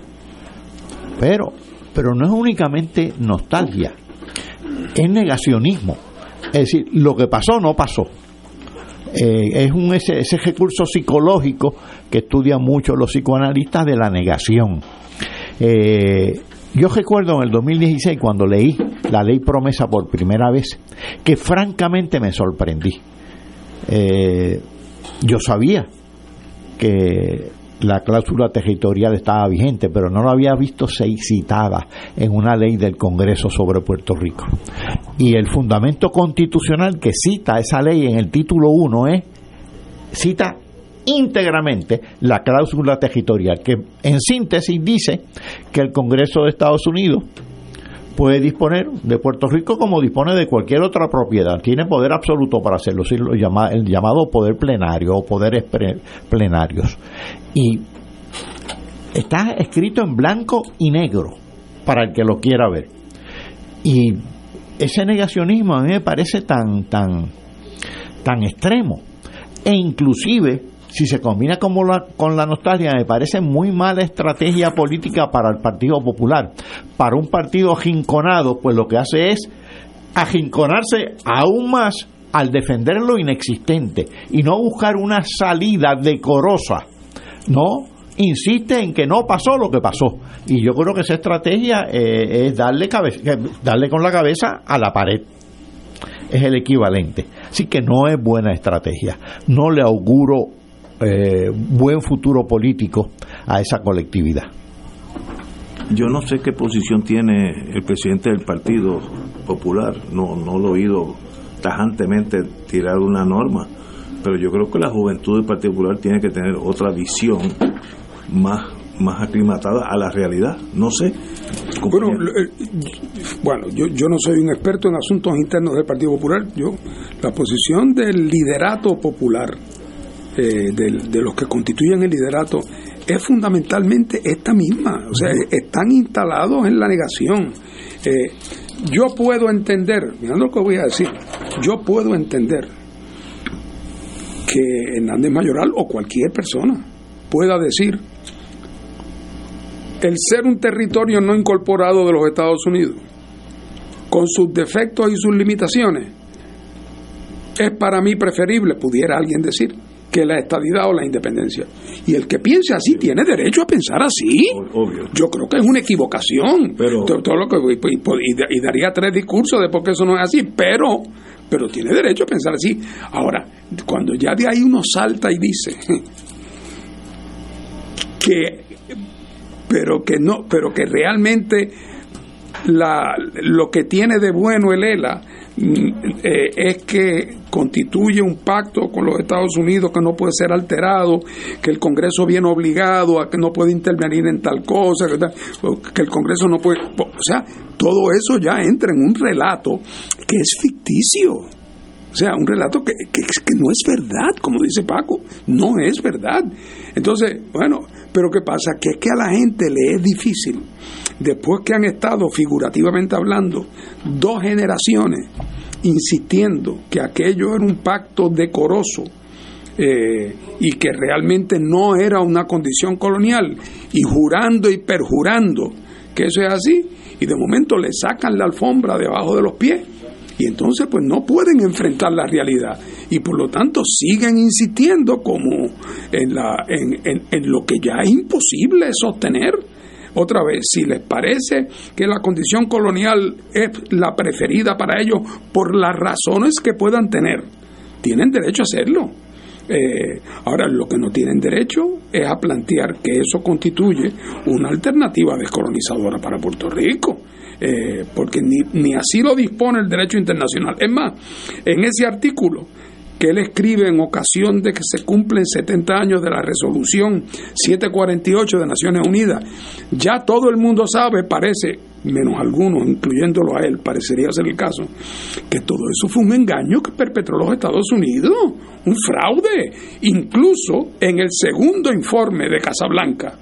[SPEAKER 4] Pero, pero no es únicamente nostalgia, es negacionismo. Es decir, lo que pasó no pasó. Eh, es un ese, ese recurso psicológico que estudian mucho los psicoanalistas de la negación. Eh, yo recuerdo en el 2016 cuando leí la ley promesa por primera vez, que francamente me sorprendí. Eh, yo sabía que la cláusula territorial estaba vigente, pero no lo había visto citada en una ley del Congreso sobre Puerto Rico. Y el fundamento constitucional que cita esa ley en el título 1 es, cita íntegramente la cláusula territorial, que en síntesis dice que el Congreso de Estados Unidos puede disponer de Puerto Rico como dispone de cualquier otra propiedad. Tiene poder absoluto para hacerlo, el llamado poder plenario o poderes plenarios. Y está escrito en blanco y negro para el que lo quiera ver. Y ese negacionismo a mí me parece tan, tan, tan extremo. E inclusive si se combina con la, con la nostalgia, me parece muy mala estrategia política para el Partido Popular. Para un partido ajinconado, pues lo que hace es ajinconarse aún más al defender lo inexistente y no buscar una salida decorosa. No, insiste en que no pasó lo que pasó. Y yo creo que esa estrategia eh, es darle, darle con la cabeza a la pared. Es el equivalente. Así que no es buena estrategia. No le auguro eh, buen futuro político a esa colectividad.
[SPEAKER 2] Yo no sé qué posición tiene el presidente del Partido Popular, no, no lo he oído tajantemente tirar una norma, pero yo creo que la juventud del Partido Popular tiene que tener otra visión más más aclimatada a la realidad. No sé.
[SPEAKER 3] Bueno, eh, bueno yo, yo no soy un experto en asuntos internos del Partido Popular. Yo La posición del liderato popular eh, de, los que constituyen el liderato es fundamentalmente esta misma, o sea, están instalados en la negación. Eh, yo puedo entender, mirando lo que voy a decir, yo puedo entender que Hernández Mayoral o cualquier persona pueda decir el ser un territorio no incorporado de los Estados Unidos, con sus defectos y sus limitaciones, es para mí preferible, pudiera alguien decir, que la estadidad o la independencia. Y el que piense así tiene derecho a pensar así. Yo creo que es una equivocación. Pero, todo, lo que, y, daría tres discursos de por qué eso no es así, pero, pero tiene derecho a pensar así. Ahora, cuando ya de ahí uno salta y dice que, pero que no, pero que realmente la, lo que tiene de bueno el ELA eh, es que constituye un pacto con los Estados Unidos que no puede ser alterado, que el Congreso viene obligado a que no puede intervenir en tal cosa, que, el Congreso no puede... O sea, todo eso ya entra en un relato que es ficticio. O sea, un relato que, que, que, no es verdad, como dice Paco, no es verdad. Entonces, bueno, pero ¿qué pasa? Que es que a la gente le es difícil después que han estado, figurativamente hablando, dos generaciones insistiendo que aquello era un pacto decoroso eh, y que realmente no era una condición colonial, y jurando y perjurando que eso es así, y de momento le sacan la alfombra debajo de los pies, y entonces pues no pueden enfrentar la realidad, y por lo tanto siguen insistiendo como en, la, en, en lo que ya es imposible sostener otra vez, si les parece que la condición colonial es la preferida para ellos por las razones que puedan tener, tienen derecho a hacerlo. Eh, ahora, lo que no tienen derecho es a plantear que eso constituye una alternativa descolonizadora para Puerto Rico. Eh, porque ni, ni así lo dispone el derecho internacional. Es más, en ese artículo que él escribe en ocasión de que se cumplen 70 años de la resolución 748 de Naciones Unidas, ya todo el mundo sabe, parece, menos algunos, incluyéndolo a él, parecería ser el caso, que todo eso fue un engaño que perpetró los Estados Unidos, un fraude. Incluso en el segundo informe de Casablanca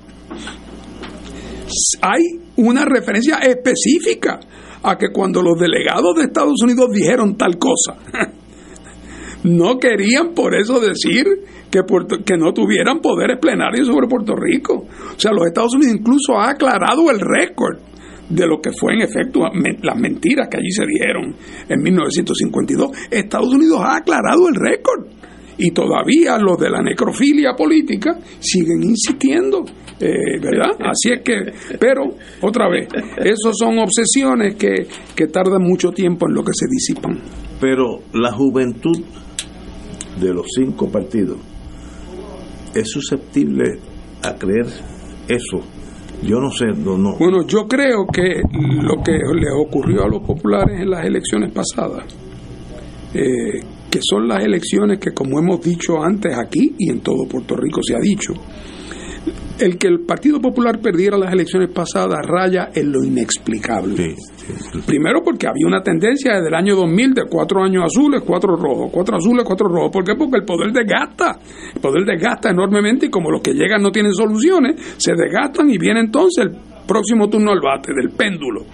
[SPEAKER 3] hay una referencia específica a que cuando los delegados de Estados Unidos dijeron tal cosa, no querían por eso decir que, que no tuvieran poderes plenarios sobre Puerto Rico. O sea, los Estados Unidos incluso ha aclarado el récord de lo que fue en efecto las mentiras que allí se dieron en 1952. Estados Unidos ha aclarado el récord y todavía los de la necrofilia política siguen insistiendo, eh, ¿verdad? Así es que, pero otra vez, esos son obsesiones que, que tardan mucho tiempo en lo que se disipan.
[SPEAKER 2] Pero la juventud de los cinco partidos es susceptible a creer eso. Yo no sé, no, no.
[SPEAKER 3] Bueno, yo creo que lo que le ocurrió a los populares en las elecciones pasadas, eh, que son las elecciones que, como hemos dicho antes aquí y en todo Puerto Rico se ha dicho, el que el Partido Popular perdiera las elecciones pasadas raya en lo inexplicable. Primero porque había una tendencia desde el año 2000 de cuatro años azules, cuatro rojos, cuatro azules, cuatro rojos. ¿Por qué? Porque el poder desgasta. El poder desgasta enormemente y como los que llegan no tienen soluciones, se desgastan y viene entonces el próximo turno al bate del péndulo.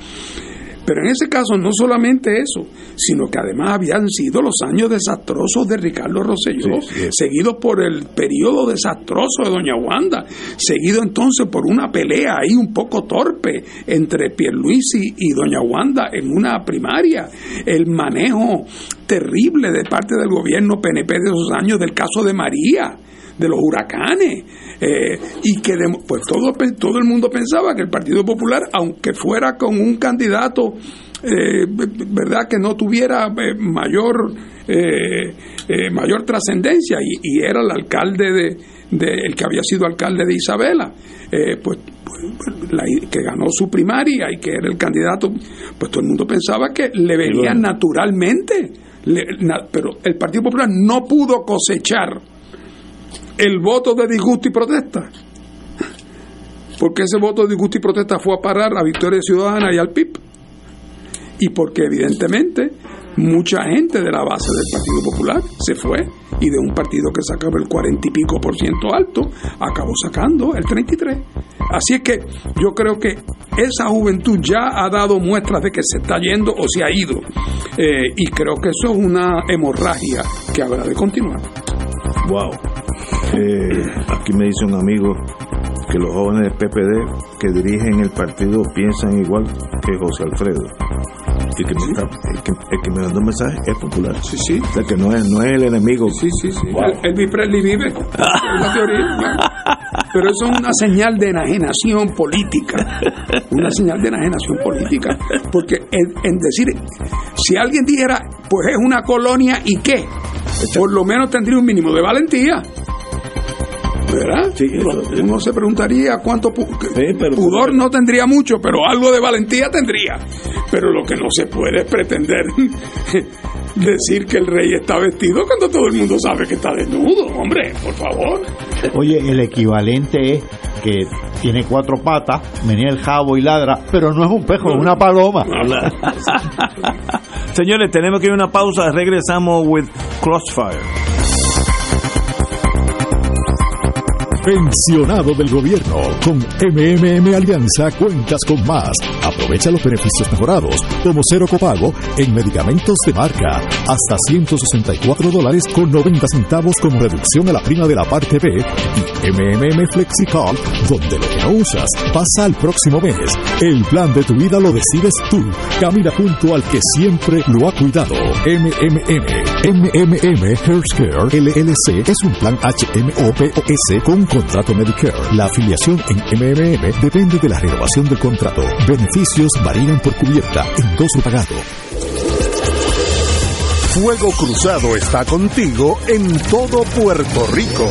[SPEAKER 3] Pero en ese caso no solamente eso, sino que además habían sido los años desastrosos de Ricardo Rosselló, seguidos por el periodo desastroso de Doña Wanda, seguido entonces por una pelea ahí un poco torpe entre Pierluisi y Doña Wanda en una primaria, el manejo terrible de parte del gobierno PNP de esos años del caso de María, de los huracanes, eh, y que pues todo, todo el mundo pensaba que el Partido Popular, aunque fuera con un candidato, eh, verdad que no tuviera eh, mayor mayor trascendencia y, era el alcalde de, el que había sido alcalde de Isabela, pues, pues que ganó su primaria y que era el candidato, pues todo el mundo pensaba que le venía naturalmente, pero el Partido Popular no pudo cosechar el voto de disgusto y protesta. Porque ese voto de disgusto y protesta fue a parar a Victoria Ciudadana y al PIB. Y porque evidentemente mucha gente de la base del Partido Popular se fue y de un partido que sacaba el cuarenta y pico por ciento alto, acabó sacando el 33. Así es que yo creo que esa juventud ya ha dado muestras de que se está yendo o se ha ido. Eh, y creo que eso es una hemorragia que habrá de continuar.
[SPEAKER 2] Wow. Eh, aquí me dice un amigo que los jóvenes del PPD que dirigen el partido piensan igual que José Alfredo. Y que el, que, me mandó un mensaje es popular.
[SPEAKER 3] Sí, sí.
[SPEAKER 2] O sea, que no es, no es el enemigo.
[SPEAKER 3] Sí, sí, sí. El, el vive. es la teoría. Pero eso es una señal de enajenación política. Una señal de enajenación política. Porque en decir, si alguien dijera, pues es una colonia y qué, por lo menos tendría un mínimo de valentía. ¿Verdad? Sí, Uno se preguntaría cuánto pudor no tendría mucho, pero algo de valentía tendría. Pero lo que no se puede es pretender decir que el rey está vestido cuando todo el mundo sabe que está desnudo, hombre, por favor.
[SPEAKER 4] Oye, el equivalente es que tiene cuatro patas, venía el jabo y ladra, pero no es un pejo, es una paloma.
[SPEAKER 2] Señores, tenemos que ir a una pausa, regresamos with Crossfire.
[SPEAKER 1] Pensionado del gobierno. Con MMM Alianza cuentas con más. Aprovecha los beneficios mejorados, como cero copago en medicamentos de marca. Hasta 164 dólares con 90 centavos como reducción a la prima de la parte B. Y MMM FlexiCard, donde lo que no usas pasa al próximo mes. El plan de tu vida lo decides tú. Camina junto al que siempre lo ha cuidado. MMM
[SPEAKER 11] MMM Healthcare LLC es un plan HMOPOS con contrato Medicare. La afiliación en MMM depende de la renovación del contrato. Beneficios varían por cubierta, endoso pagado.
[SPEAKER 1] Fuego Cruzado está contigo en todo Puerto Rico.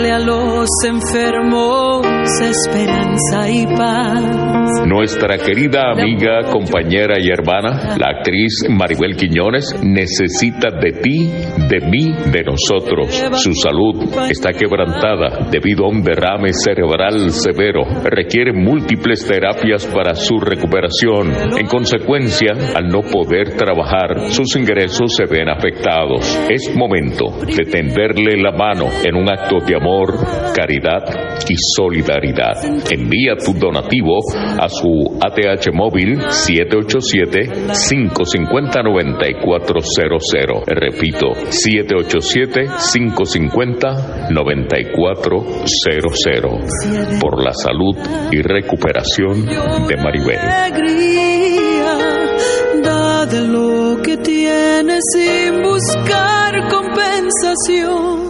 [SPEAKER 12] Dale a los enfermos esperanza y paz.
[SPEAKER 13] Nuestra querida amiga, compañera y hermana, la actriz Maribel Quiñones, necesita de ti, de mí, de nosotros. Su salud está quebrantada debido a un derrame cerebral severo. Requiere múltiples terapias para su recuperación. En consecuencia, al no poder trabajar, sus ingresos se ven afectados. Es momento de tenderle la mano en un acto de amor, caridad y solidaridad. Envía tu donativo a su ATH móvil 787-550-9400. Repito, 787-550-9400. Por la salud y recuperación de Maribel.
[SPEAKER 12] Da de lo que tienes sin buscar compensación.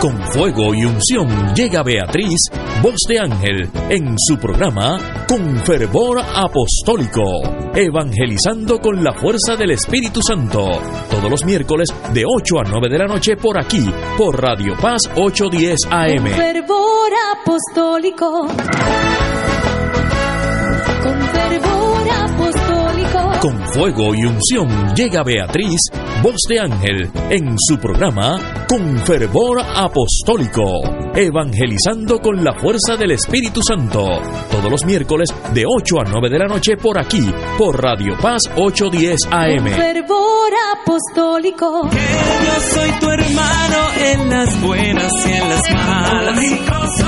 [SPEAKER 14] Con fuego y unción llega Beatriz, voz de ángel, en su programa Con fervor apostólico, evangelizando con la fuerza del Espíritu Santo, todos los miércoles de 8 a 9 de la noche por aquí, por Radio Paz 810 AM.
[SPEAKER 12] Con fervor apostólico. Con
[SPEAKER 14] fuego y unción llega Beatriz, voz de ángel, en su programa Con fervor apostólico, evangelizando con la fuerza del Espíritu Santo, todos los miércoles de 8 a 9 de la noche por aquí, por Radio Paz 810 AM.
[SPEAKER 12] Con fervor apostólico.
[SPEAKER 15] Que yo soy tu hermano en las buenas y en las malas.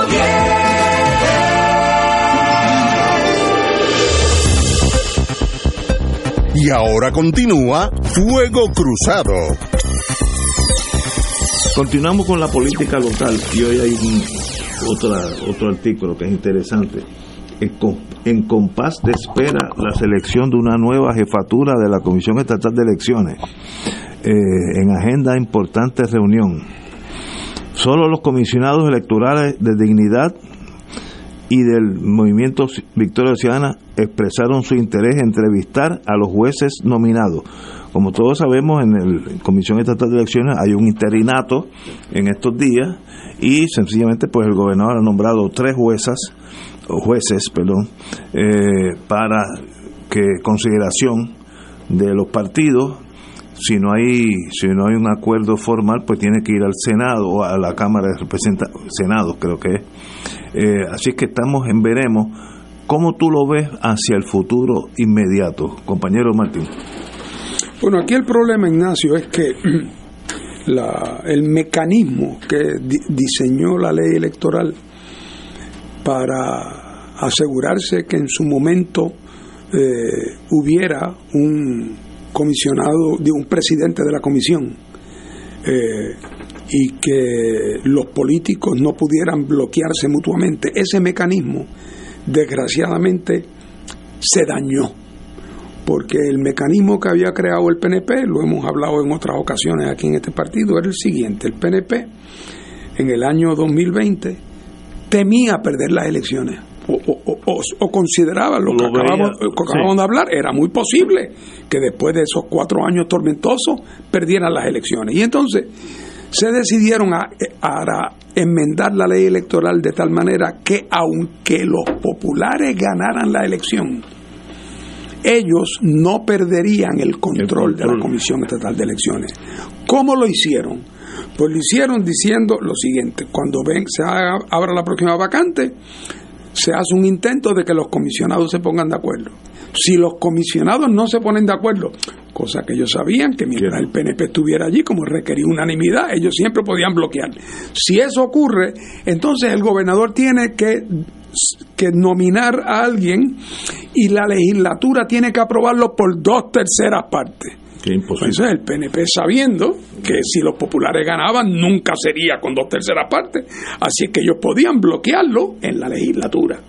[SPEAKER 1] Y ahora continúa Fuego Cruzado.
[SPEAKER 2] Continuamos con la política local y hoy hay un, otra, otro artículo que es interesante. En, com- en compás de espera la selección de una nueva jefatura de la Comisión Estatal de Elecciones. Eh, en agenda importante reunión. Solo los comisionados electorales de dignidad y del movimiento Victoria Ciudadana expresaron su interés en entrevistar a los jueces nominados. Como todos sabemos, en la Comisión Estatal de Elecciones hay un interinato en estos días y sencillamente pues el gobernador ha nombrado tres juezas o jueces, perdón, eh, para que consideración de los partidos si no hay si no hay un acuerdo formal pues tiene que ir al Senado o a la Cámara de Representantes Senado creo que es Eh, así que estamos en veremos cómo tú lo ves hacia el futuro inmediato. Compañero Martín.
[SPEAKER 3] Bueno, aquí el problema, Ignacio, es que la- el mecanismo que di- diseñó la ley electoral para asegurarse que en su momento eh, hubiera un comisionado, de un presidente de la comisión, eh, y que los políticos no pudieran bloquearse mutuamente. Ese mecanismo, desgraciadamente, se dañó porque el mecanismo que había creado el PNP, lo hemos hablado en otras ocasiones aquí en este partido, era el siguiente. El PNP en el año 2020 temía perder las elecciones. O, o- o- o consideraba lo que
[SPEAKER 2] Lo
[SPEAKER 3] acabamos, lo que acabamos
[SPEAKER 2] sí.
[SPEAKER 3] de hablar, era muy posible que después de esos cuatro años tormentosos perdieran las elecciones. Y entonces se decidieron a, a enmendar la ley electoral de tal manera que aunque los populares ganaran la elección, ellos no perderían el control, de la Comisión Estatal de Elecciones. ¿Cómo lo hicieron? Pues lo hicieron diciendo lo siguiente, cuando ven, se abra la próxima vacante, se hace un intento de que los comisionados se pongan de acuerdo. Si los comisionados no se ponen de acuerdo, cosa que ellos sabían que mientras el PNP estuviera allí, como requería unanimidad, ellos siempre podían bloquear. Si eso ocurre, entonces el gobernador tiene que, que nominar a alguien y la legislatura tiene que aprobarlo por dos terceras partes. Entonces el PNP sabiendo que si los populares ganaban nunca sería con dos terceras partes, así que ellos podían bloquearlo en la legislatura.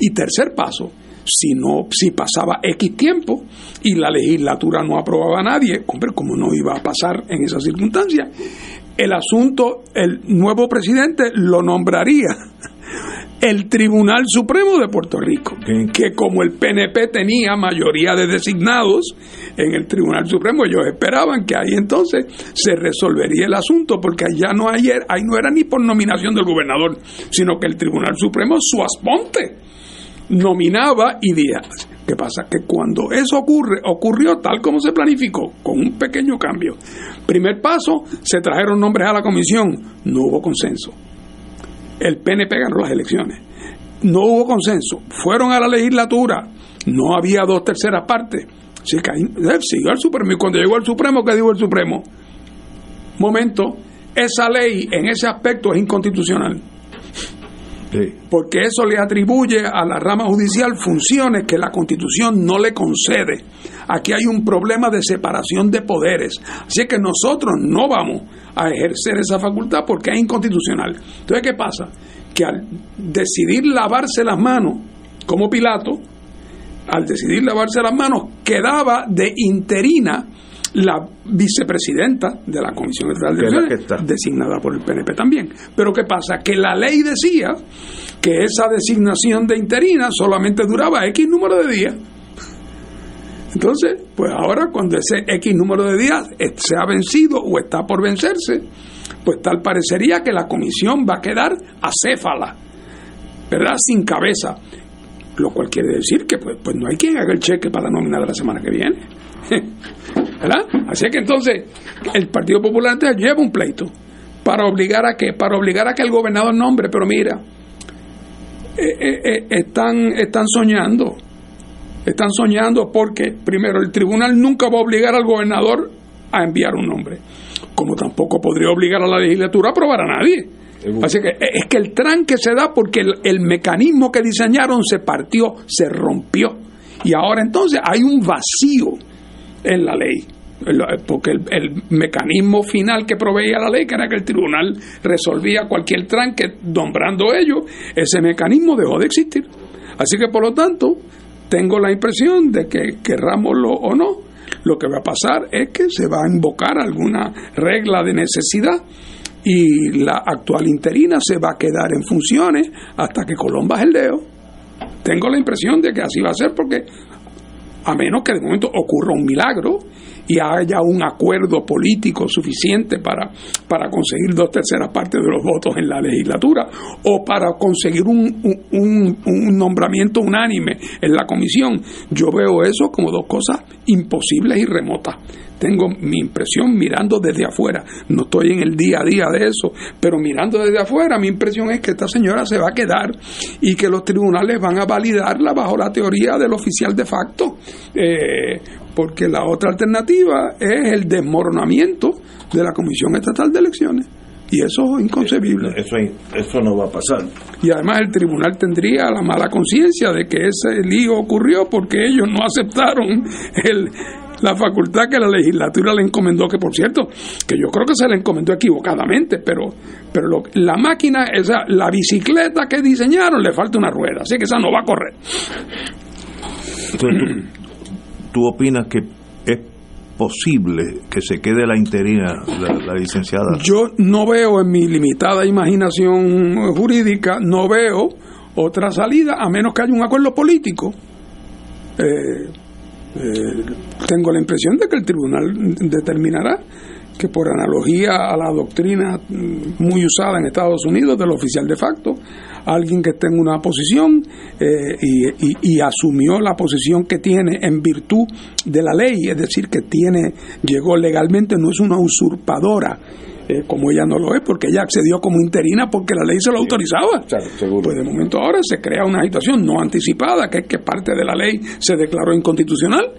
[SPEAKER 3] Y tercer paso, si no, si pasaba X tiempo y la legislatura no aprobaba a nadie, hombre, como no iba a pasar en esas circunstancias, el asunto, el nuevo presidente lo nombraría el Tribunal Supremo de Puerto Rico, que como el PNP tenía mayoría de designados en el Tribunal Supremo, ellos esperaban que ahí entonces se resolvería el asunto, porque allá no ayer, ahí no era ni por nominación del gobernador, sino que el Tribunal Supremo suasponte nominaba y día. ¿Qué pasa? Que cuando eso ocurre, ocurrió tal como se planificó, con un pequeño cambio. Primer paso, se trajeron nombres a la comisión, no hubo consenso. El PNP ganó las elecciones. No hubo consenso. Fueron a la legislatura, no había dos terceras partes. Eh, siguió al Supremo. Y cuando llegó al Supremo, ¿qué dijo el Supremo? Momento, esa ley en ese aspecto es inconstitucional porque eso le atribuye a la rama judicial funciones que la Constitución no le concede. Aquí hay un problema de separación de poderes, así que nosotros no vamos a ejercer esa facultad porque es inconstitucional. Entonces, ¿qué pasa? Que al decidir lavarse las manos, como Pilato, al decidir lavarse las manos, quedaba de interina la vicepresidenta de la Comisión Estatal de Elecciones, designada por el PNP también. Pero ¿qué pasa? Que la ley decía que esa designación de interina solamente duraba X número de días. Entonces, pues ahora cuando ese X número de días se ha vencido o está por vencerse, pues tal parecería que la comisión va a quedar acéfala, ¿verdad? Sin cabeza. Lo cual quiere decir que pues, pues no hay quien haga el cheque para la nómina de la semana que viene. ¿Verdad? Así que entonces el Partido Popular entonces lleva un pleito para obligar a que para obligar a que el gobernador nombre, pero mira, eh, eh, eh, están están soñando. Están soñando porque primero el tribunal nunca va a obligar al gobernador a enviar un nombre, como tampoco podría obligar a la legislatura a aprobar a nadie. Así que es que el tranque se da porque el, el mecanismo que diseñaron se partió, se rompió. Y ahora entonces hay un vacío en la ley. Porque el, el mecanismo final que proveía la ley, que era que el tribunal resolvía cualquier tranque nombrando ellos, ese mecanismo dejó de existir. Así que por lo tanto, tengo la impresión de que querrámoslo o no, lo que va a pasar es que se va a invocar alguna regla de necesidad y la actual interina se va a quedar en funciones hasta que Colón baje el dedo. Tengo la impresión de que así va a ser porque a menos que de momento ocurra un milagro y haya un acuerdo político suficiente para, para conseguir dos terceras partes de los votos en la legislatura o para conseguir un, un- nombramiento unánime en la comisión. Yo veo eso como dos cosas imposibles y remotas. Tengo mi impresión mirando desde afuera. No estoy en el día a día de eso, pero mirando desde afuera, mi impresión es que esta señora se va a quedar y que los tribunales van a validarla bajo la teoría del oficial de facto. Eh, porque la otra alternativa es el desmoronamiento de la Comisión Estatal de Elecciones. Y eso es inconcebible.
[SPEAKER 2] Eso, eso no va a pasar.
[SPEAKER 3] Y además el tribunal tendría la mala conciencia de que ese lío ocurrió porque ellos no aceptaron el, la facultad que la legislatura le encomendó, que por cierto, que yo creo que se le encomendó equivocadamente, pero, pero lo- la máquina, esa, la bicicleta que diseñaron le falta una rueda, así que esa no va a correr.
[SPEAKER 2] Entonces, ¿tú, tú opinas que es posible que se quede la interina, la, licenciada?
[SPEAKER 3] Yo no veo en mi limitada imaginación jurídica, no veo otra salida a menos que haya un acuerdo político. Eh, eh, tengo la impresión de que el tribunal determinará que por analogía a la doctrina muy usada en Estados Unidos del oficial de facto, alguien que esté en una posición eh, y, asumió la posición que tiene en virtud de la ley, es decir, que tiene, llegó legalmente, no es una usurpadora. Eh, como ella no lo es, porque ella accedió como interina porque la ley se lo autorizaba. pues de momento ahora se crea una situación no anticipada, que es que parte de la ley se declaró inconstitucional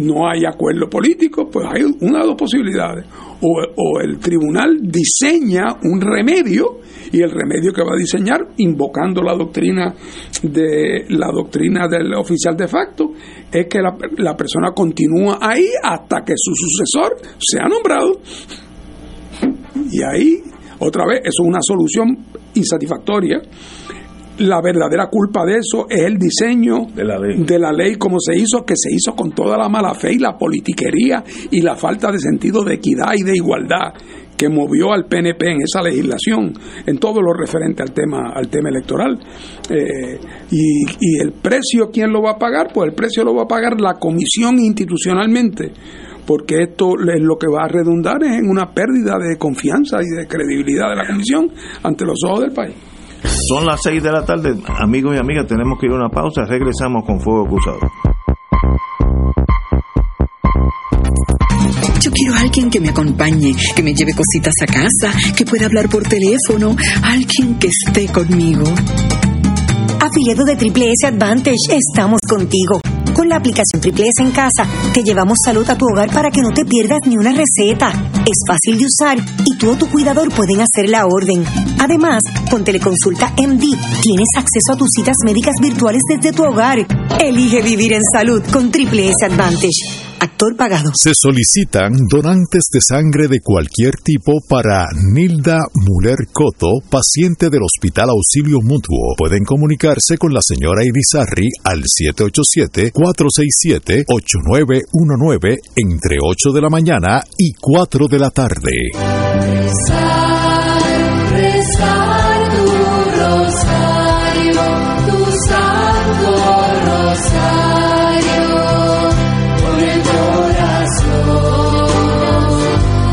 [SPEAKER 3] no hay acuerdo político, pues hay una de dos posibilidades. O, o, el tribunal diseña un remedio y el remedio que va a diseñar, invocando la doctrina de la doctrina del oficial de facto, es que la, la persona continúa ahí hasta que su sucesor sea nombrado. Y ahí, otra vez, eso es una solución insatisfactoria la verdadera culpa de eso es el diseño de la, ley. de la ley como se hizo, que se hizo con toda la mala fe y la politiquería y la falta de sentido de equidad y de igualdad que movió al PNP en esa legislación, en todo lo referente al tema, al tema electoral. Eh, y, y el precio, ¿quién lo va a pagar? Pues el precio lo va a pagar la comisión institucionalmente porque esto es lo que va a redundar en una pérdida de confianza y de credibilidad de la comisión ante los ojos del país.
[SPEAKER 2] Son las 6 de la tarde, amigos y amigas, tenemos que ir a una pausa, regresamos con Fuego Cruzado.
[SPEAKER 6] Yo quiero a alguien que me acompañe, que me lleve cositas a casa, que pueda hablar por teléfono, alguien que esté conmigo.
[SPEAKER 7] Afiliado de Triple S Advantage, estamos contigo. Con la aplicación Triple S en casa, te llevamos salud a tu hogar para que no te pierdas ni una receta. Es fácil de usar y tú o tu cuidador pueden hacer la orden. Además, con Teleconsulta MD, tienes acceso a tus citas médicas virtuales desde tu hogar. Elige vivir en salud con Triple S Advantage actor pagado.
[SPEAKER 11] Se solicitan donantes de sangre de cualquier tipo para Nilda Muller Coto, paciente del Hospital Auxilio Mutuo. Pueden comunicarse con la señora Irizarri al 787-467-8919 entre 8 de la mañana y 4 de la tarde.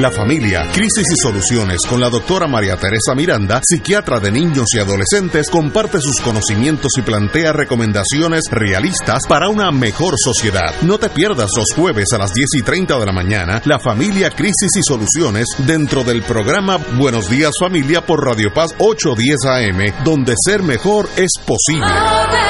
[SPEAKER 1] La familia, crisis y soluciones con la doctora María Teresa Miranda, psiquiatra de niños y adolescentes, comparte sus conocimientos y plantea recomendaciones realistas para una mejor sociedad. No te pierdas los jueves a las 10 y 30 de la mañana, la familia, crisis y soluciones dentro del programa Buenos Días Familia por Radio Paz 810 AM, donde ser mejor es posible.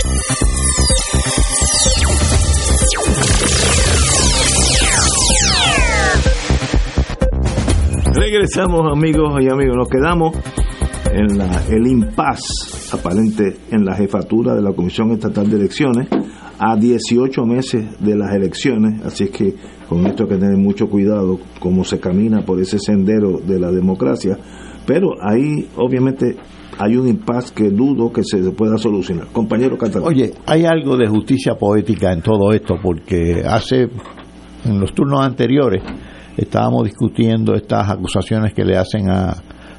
[SPEAKER 2] Regresamos amigos y amigos, nos quedamos en la, el impas aparente en la jefatura de la Comisión Estatal de Elecciones a 18 meses de las elecciones, así es que con esto hay que tener mucho cuidado cómo se camina por ese sendero de la democracia, pero ahí obviamente hay un impas que dudo que se pueda solucionar. Compañero Catalán.
[SPEAKER 4] Oye, hay algo de justicia poética en todo esto, porque hace, en los turnos anteriores, estábamos discutiendo estas acusaciones que le hacen a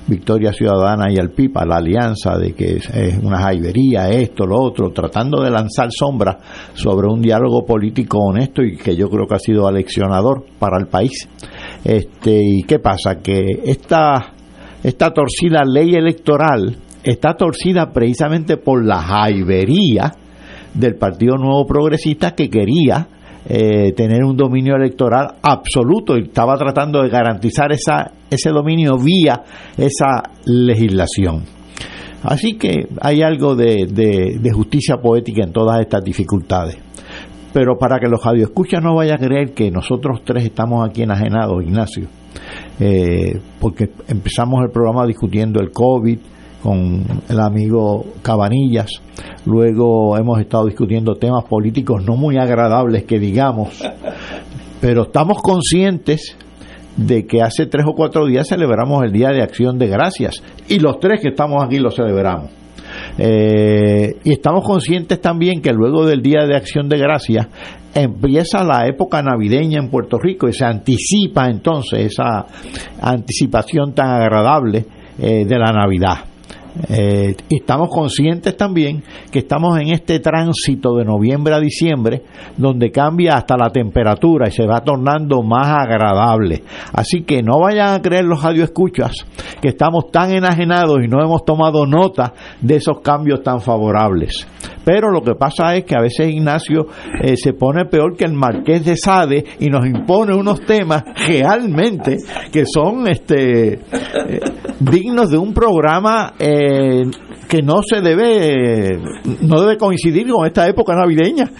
[SPEAKER 4] Victoria Ciudadana y al PIB, a la alianza de que es, una jaibería, esto, lo otro, tratando de lanzar sombra sobre un diálogo político honesto y que yo creo que ha sido aleccionador para el país. Este, ¿Y qué pasa? Que esta, esta torcida ley electoral está torcida precisamente por la jaibería del Partido Nuevo Progresista que quería eh, tener un dominio electoral absoluto y estaba tratando de garantizar esa, ese dominio vía esa legislación. Así que hay algo de, de, justicia poética en todas estas dificultades. Pero para que los radioescuchas no vayan a creer que nosotros tres estamos aquí enajenados, Ignacio, eh, porque empezamos el programa discutiendo el COVID, con el amigo Cabanillas. Luego hemos estado discutiendo temas políticos no muy agradables que digamos, pero estamos conscientes de que hace tres o cuatro días celebramos el Día de Acción de Gracias y los tres que estamos aquí lo celebramos. Eh, y estamos conscientes también que luego del Día de Acción de Gracias empieza la época navideña en Puerto Rico y se anticipa entonces esa anticipación tan agradable eh, de la Navidad. Eh, estamos conscientes también que estamos en este tránsito de noviembre a diciembre donde cambia hasta la temperatura y se va tornando más agradable. Así que no vayan a creer los radioescuchas que estamos tan enajenados y no hemos tomado nota de esos cambios tan favorables. Pero lo que pasa es que a veces Ignacio eh, se pone peor que el marqués de Sade y nos impone unos temas realmente que son este eh, dignos de un programa que no se debe no debe coincidir con esta época navideña.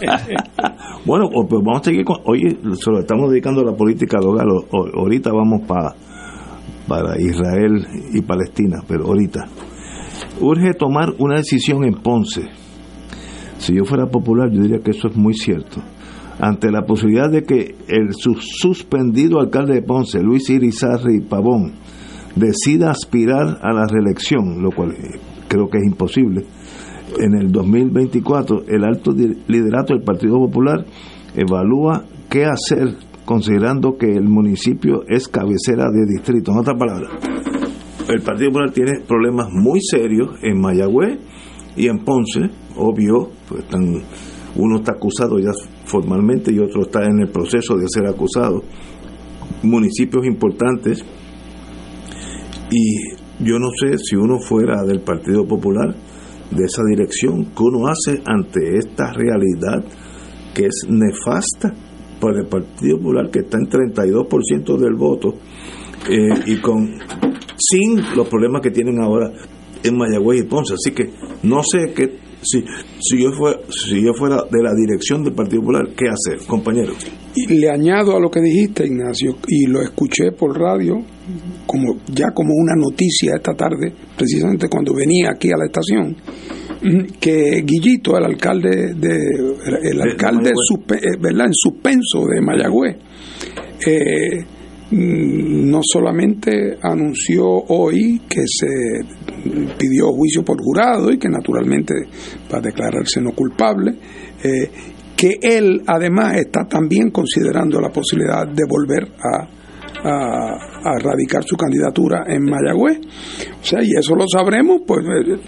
[SPEAKER 2] bueno, pues vamos a seguir con. Oye, se lo estamos dedicando a la política local. Ahorita vamos para para Israel y Palestina, pero ahorita. Urge tomar una decisión en Ponce. Si yo fuera popular, yo diría que eso es muy cierto. Ante la posibilidad de que el suspendido alcalde de Ponce, Luis Irizarri Pavón, decida aspirar a la reelección, lo cual creo que es imposible, en el 2024 el alto liderato del Partido Popular evalúa qué hacer considerando que el municipio es cabecera de distrito. En otras palabras, el Partido Popular tiene problemas muy serios en Mayagüez y en Ponce, obvio, pues están, uno está acusado ya formalmente y otro está en el proceso de ser acusado. Municipios importantes y yo no sé si uno fuera del Partido Popular, de esa dirección, ¿qué uno hace ante esta realidad que es nefasta para el Partido Popular, que está en 32% del voto, eh, y con sin los problemas que tienen ahora en Mayagüez y Ponce. Así que no sé qué, Si, si, yo fuera, si yo fuera de la dirección del Partido Popular, ¿qué hacer, compañero?
[SPEAKER 3] Y le añado a lo que dijiste, Ignacio, y lo escuché por radio, como ya como una noticia esta tarde, precisamente cuando venía aquí a la estación, que Guillito, el alcalde de el alcalde suspe- eh, ¿verdad? en suspenso de Mayagüez, eh, mm, no solamente anunció hoy que se pidió juicio por jurado y que naturalmente va a declararse no culpable, eh, que él además está también considerando la posibilidad de volver a, a, a radicar su candidatura en Mayagüez. O sea, y eso lo sabremos, pues el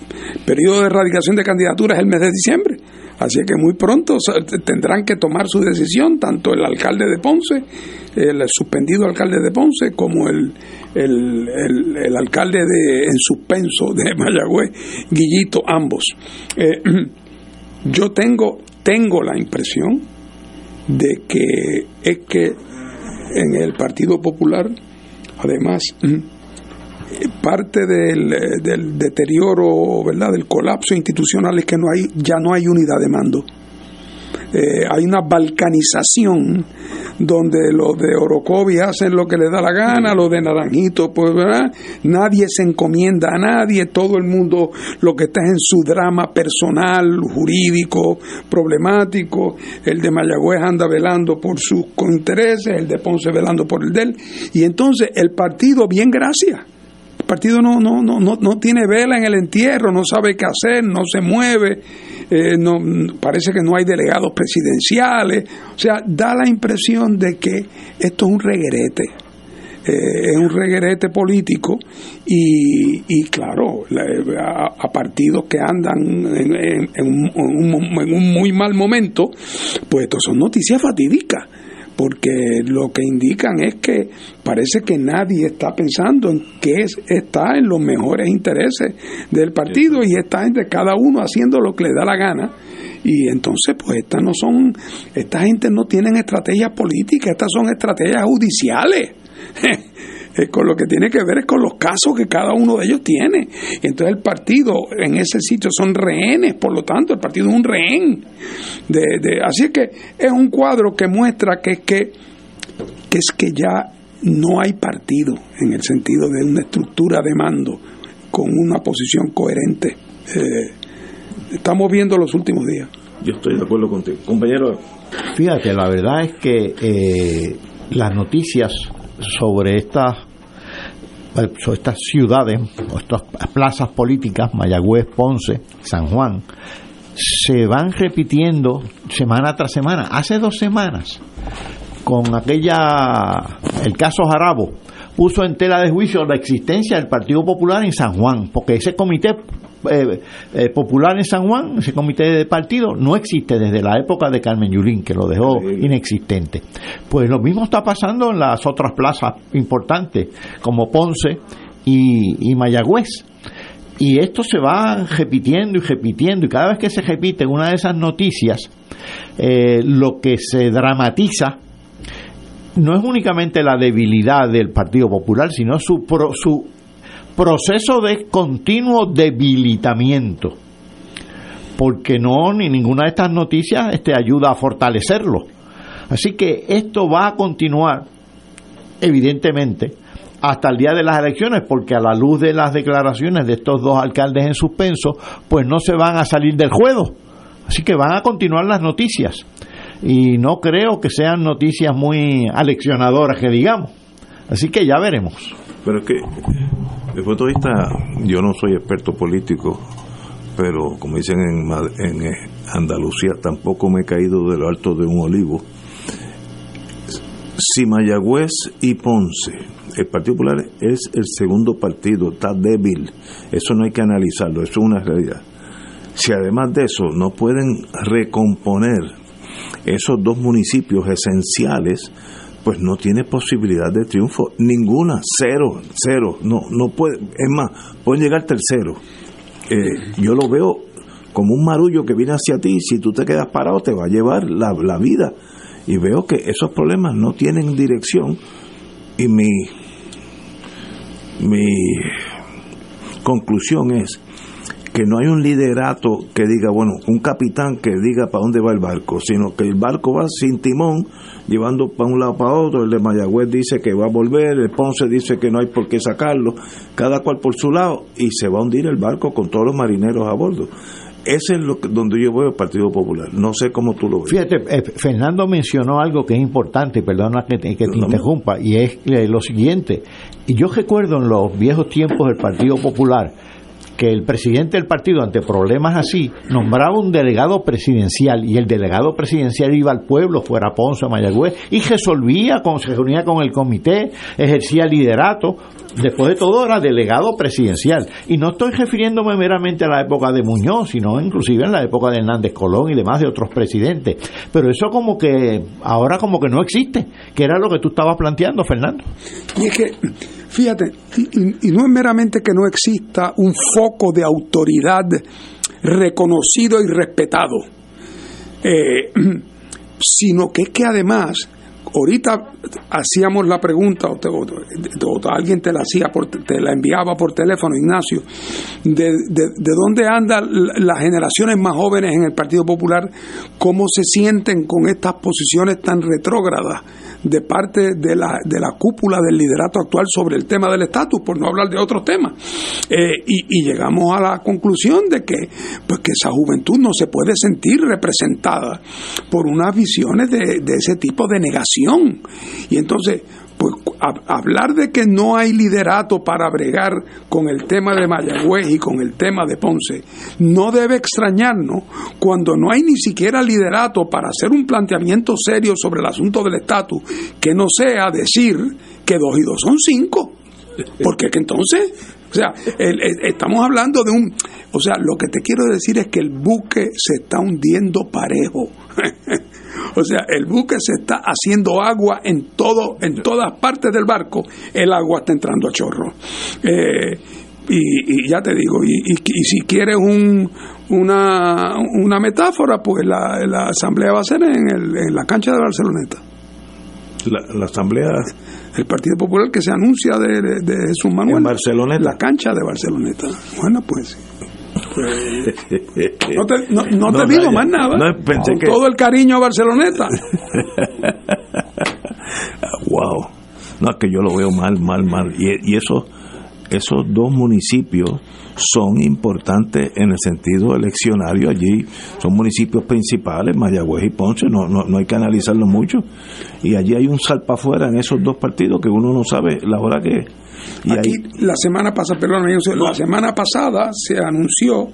[SPEAKER 3] periodo de erradicación de candidaturas es el mes de diciembre. Así que muy pronto tendrán que tomar su decisión, tanto el alcalde de Ponce, el suspendido alcalde de Ponce, como el- el alcalde de, en suspenso de Mayagüez, Guillito, ambos. Eh, yo tengo, tengo la impresión de que es que en el Partido Popular, además, mm, eh, parte del, eh, del deterioro, ¿verdad?, del colapso institucional es que no hay, ya no hay unidad de mando. Eh, hay una balcanización donde los de Orocovi hacen lo que les da la gana, los de Naranjito, pues ¿verdad? nadie se encomienda a nadie, todo el mundo lo que está es en su drama personal, jurídico, problemático, el de Mayagüez anda velando por sus intereses, el de Ponce velando por el de él, y entonces el partido, bien gracias, el partido no, no, no, no, no tiene vela en el entierro, no sabe qué hacer, no se mueve, eh, no, parece que no hay delegados presidenciales, o sea, da la impresión de que esto es un reguerete. eh, es un reguerete político y, y claro, la- a, partidos que andan en, en- en un- en un muy mal momento, pues esto son noticias fatídicas porque lo que indican es que parece que nadie está pensando en qué es, está en los mejores intereses del partido y está entre cada uno haciendo lo que le da la gana. Y entonces pues estas no son esta gente no tienen estrategias políticas estas son estrategias judiciales Eh, con lo que tiene que ver es con los casos que cada uno de ellos tiene. Y entonces el partido en ese sitio son rehenes, por lo tanto el partido es un rehén. De, de- así que es un cuadro que muestra que es que, que es que ya no hay partido en el sentido de una estructura de mando con una posición coherente. Eh, estamos viendo los últimos días.
[SPEAKER 2] Yo estoy de acuerdo contigo. Compañero,
[SPEAKER 4] Fíjate, la verdad es que eh, las noticias sobre estas eh, sobre estas ciudades, estas plazas políticas, Mayagüez, Ponce, San Juan, se van repitiendo semana tras semana. Hace dos semanas, con aquella, el caso Jarabo, puso en tela de juicio la existencia del Partido Popular en San Juan, porque ese comité eh, eh, popular en San Juan, ese comité de partido, no existe desde la época de Carmen Yulín, que lo dejó inexistente. Pues lo mismo está pasando en las otras plazas importantes, como Ponce y, y Mayagüez. Y esto se va repitiendo y repitiendo, y cada vez que se repite una de esas noticias, eh, lo que se dramatiza no es únicamente la debilidad del Partido Popular, sino su, pro- su proceso de continuo debilitamiento. Porque no, ni ninguna de estas noticias este, ayuda a fortalecerlo. Así que esto va a continuar, evidentemente, hasta el día de las elecciones, porque a la luz de las declaraciones de estos dos alcaldes en suspenso, pues no se van a salir del juego. Así que van a continuar las noticias. Y no creo que sean noticias muy aleccionadoras, que digamos. Así que ya veremos.
[SPEAKER 2] Pero es que, desde punto de vista, yo no soy experto político, pero como dicen en, en eh, Andalucía, tampoco me he caído de lo alto de un olivo. Si Mayagüez y Ponce, el Partido Popular es el segundo partido, está débil, eso no hay que analizarlo, eso es una realidad. Si además de eso no pueden recomponer esos dos municipios esenciales, pues no tiene posibilidad de triunfo. Ninguna, cero, cero, no, no puede, es más, pueden llegar tercero. Eh, yo lo veo como un marullo que viene hacia ti, si tú te quedas parado te va a llevar la, la vida. Y veo que esos problemas no tienen dirección. Y mi, mi conclusión es que no hay un liderato que diga, bueno, un capitán que diga para dónde va el barco, sino que el barco va sin timón, llevando para un lado para otro, el de Mayagüez dice que va a volver, el Ponce dice que no hay por qué sacarlo, cada cual por su lado, y se va a hundir el barco con todos los marineros a bordo. Ese es lo que- donde yo veo el Partido Popular. No sé cómo tú lo ves.
[SPEAKER 4] Fíjate, eh, Fernando mencionó algo que es importante, perdona que te, que te interrumpa, y es eh, lo siguiente. Y yo recuerdo en los viejos tiempos del Partido Popular que el presidente del partido, ante problemas así, nombraba un delegado presidencial y el delegado presidencial iba al pueblo, fuera Ponce, Mayagüez, y resolvía, con- se reunía con el comité, ejercía liderato. Después de todo era delegado presidencial. Y no estoy refiriéndome meramente a la época de Muñoz, sino inclusive en la época de Hernández Colón y demás de otros presidentes. Pero eso como que ahora como que no existe, que era lo que tú estabas planteando, Fernando.
[SPEAKER 3] Y es que, fíjate, y, no es meramente que no exista un foco de autoridad reconocido y respetado, eh, sino que es que además, ahorita hacíamos la pregunta, o, alguien te la hacía, por, te la enviaba por teléfono, Ignacio, de, de- de dónde andan la- las generaciones más jóvenes en el Partido Popular, cómo se sienten con estas posiciones tan retrógradas de parte de la, de la cúpula del liderato actual sobre el tema del estatus, por no hablar de otros temas. Eh, y, y llegamos a la conclusión de que, pues que esa juventud no se puede sentir representada por unas visiones de, de ese tipo de negación. Y entonces, pues hablar de que no hay liderato para bregar con el tema de Mayagüez y con el tema de Ponce, no debe extrañarnos cuando no hay ni siquiera liderato para hacer un planteamiento serio sobre el asunto del estatus, que no sea decir que dos y dos son cinco. Porque que entonces, o sea, el- el- estamos hablando de un, o sea, lo que te quiero decir es que el buque se está hundiendo parejo. O sea, el buque se está haciendo agua en todo, en todas partes del barco, el agua está entrando a chorro. Eh, y, y ya te digo, y, y- y si quieres un, una, una metáfora, pues la, la asamblea va a ser en, el- en la cancha de Barceloneta.
[SPEAKER 2] La, la asamblea
[SPEAKER 3] El Partido Popular que se anuncia de, de- de Jesús Manuel.
[SPEAKER 2] En Barceloneta.
[SPEAKER 3] La cancha de Barceloneta. Bueno, pues. No te, no, no te
[SPEAKER 2] No,
[SPEAKER 3] digo más nada.
[SPEAKER 2] Pensé
[SPEAKER 3] Con
[SPEAKER 2] que-
[SPEAKER 3] todo el cariño a Barceloneta.
[SPEAKER 2] wow. No, es que yo lo veo mal, mal, mal. Y, y eso, esos dos municipios son importantes en el sentido eleccionario allí. Son municipios principales, Mayagüez y Ponce, no, no, no hay que analizarlo mucho. Y allí hay un salpa afuera en esos dos partidos que uno no sabe la hora que es. Y
[SPEAKER 3] Aquí
[SPEAKER 2] ahí,
[SPEAKER 3] la semana pasada, perdón, la semana pasada se anunció,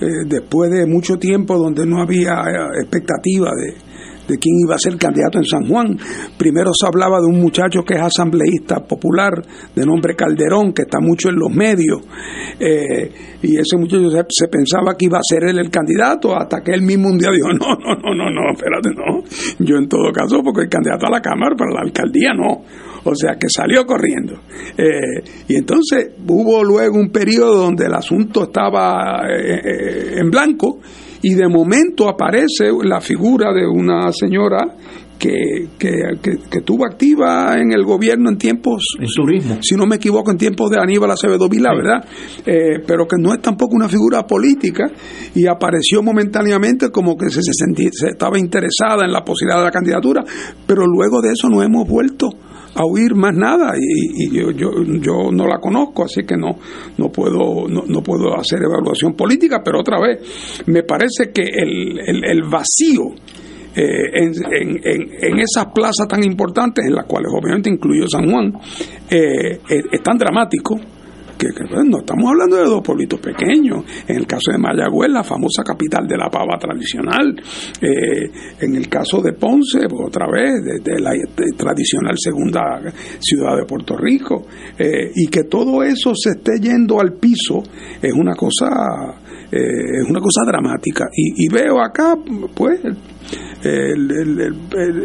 [SPEAKER 3] eh, después de mucho tiempo donde no había eh, expectativa de, de quién iba a ser candidato en San Juan. Primero se hablaba de un muchacho que es asambleísta popular, de nombre Calderón, que está mucho en los medios, eh, y ese muchacho se, pensaba que iba a ser él el candidato, hasta que él mismo un día dijo, no, no, no, no, no, espérate, no, yo en todo caso, porque el candidato a la Cámara, para la alcaldía no. O sea que salió corriendo. Eh, y entonces hubo luego un periodo donde el asunto estaba eh, eh, en blanco y de momento aparece la figura de una señora que, que, que- que estuvo activa en el gobierno en tiempos, si no me equivoco, en tiempos de Aníbal Acevedo Vila, ¿verdad? Eh, pero que no es tampoco una figura política y apareció momentáneamente como que se, se, sentí- se estaba interesada en la posibilidad de la candidatura, pero luego de eso no hemos vuelto a oír más nada y, y yo, yo, yo no la conozco, así que no, no, puedo, no, no puedo hacer evaluación política, pero otra vez, me parece que el, el, el vacío eh, en, en, en, en esas plazas tan importantes, en las cuales obviamente incluyo San Juan, eh, es, es tan dramático que, pues, no estamos hablando de dos pueblitos pequeños. En el caso de Mayagüez, la famosa capital de la pava tradicional. Eh, en el caso de Ponce, pues, otra vez, de, la tradicional segunda ciudad de Puerto Rico. Eh, y que todo eso se esté yendo al piso es una cosa, eh, es una cosa dramática. Y, veo acá, pues, el-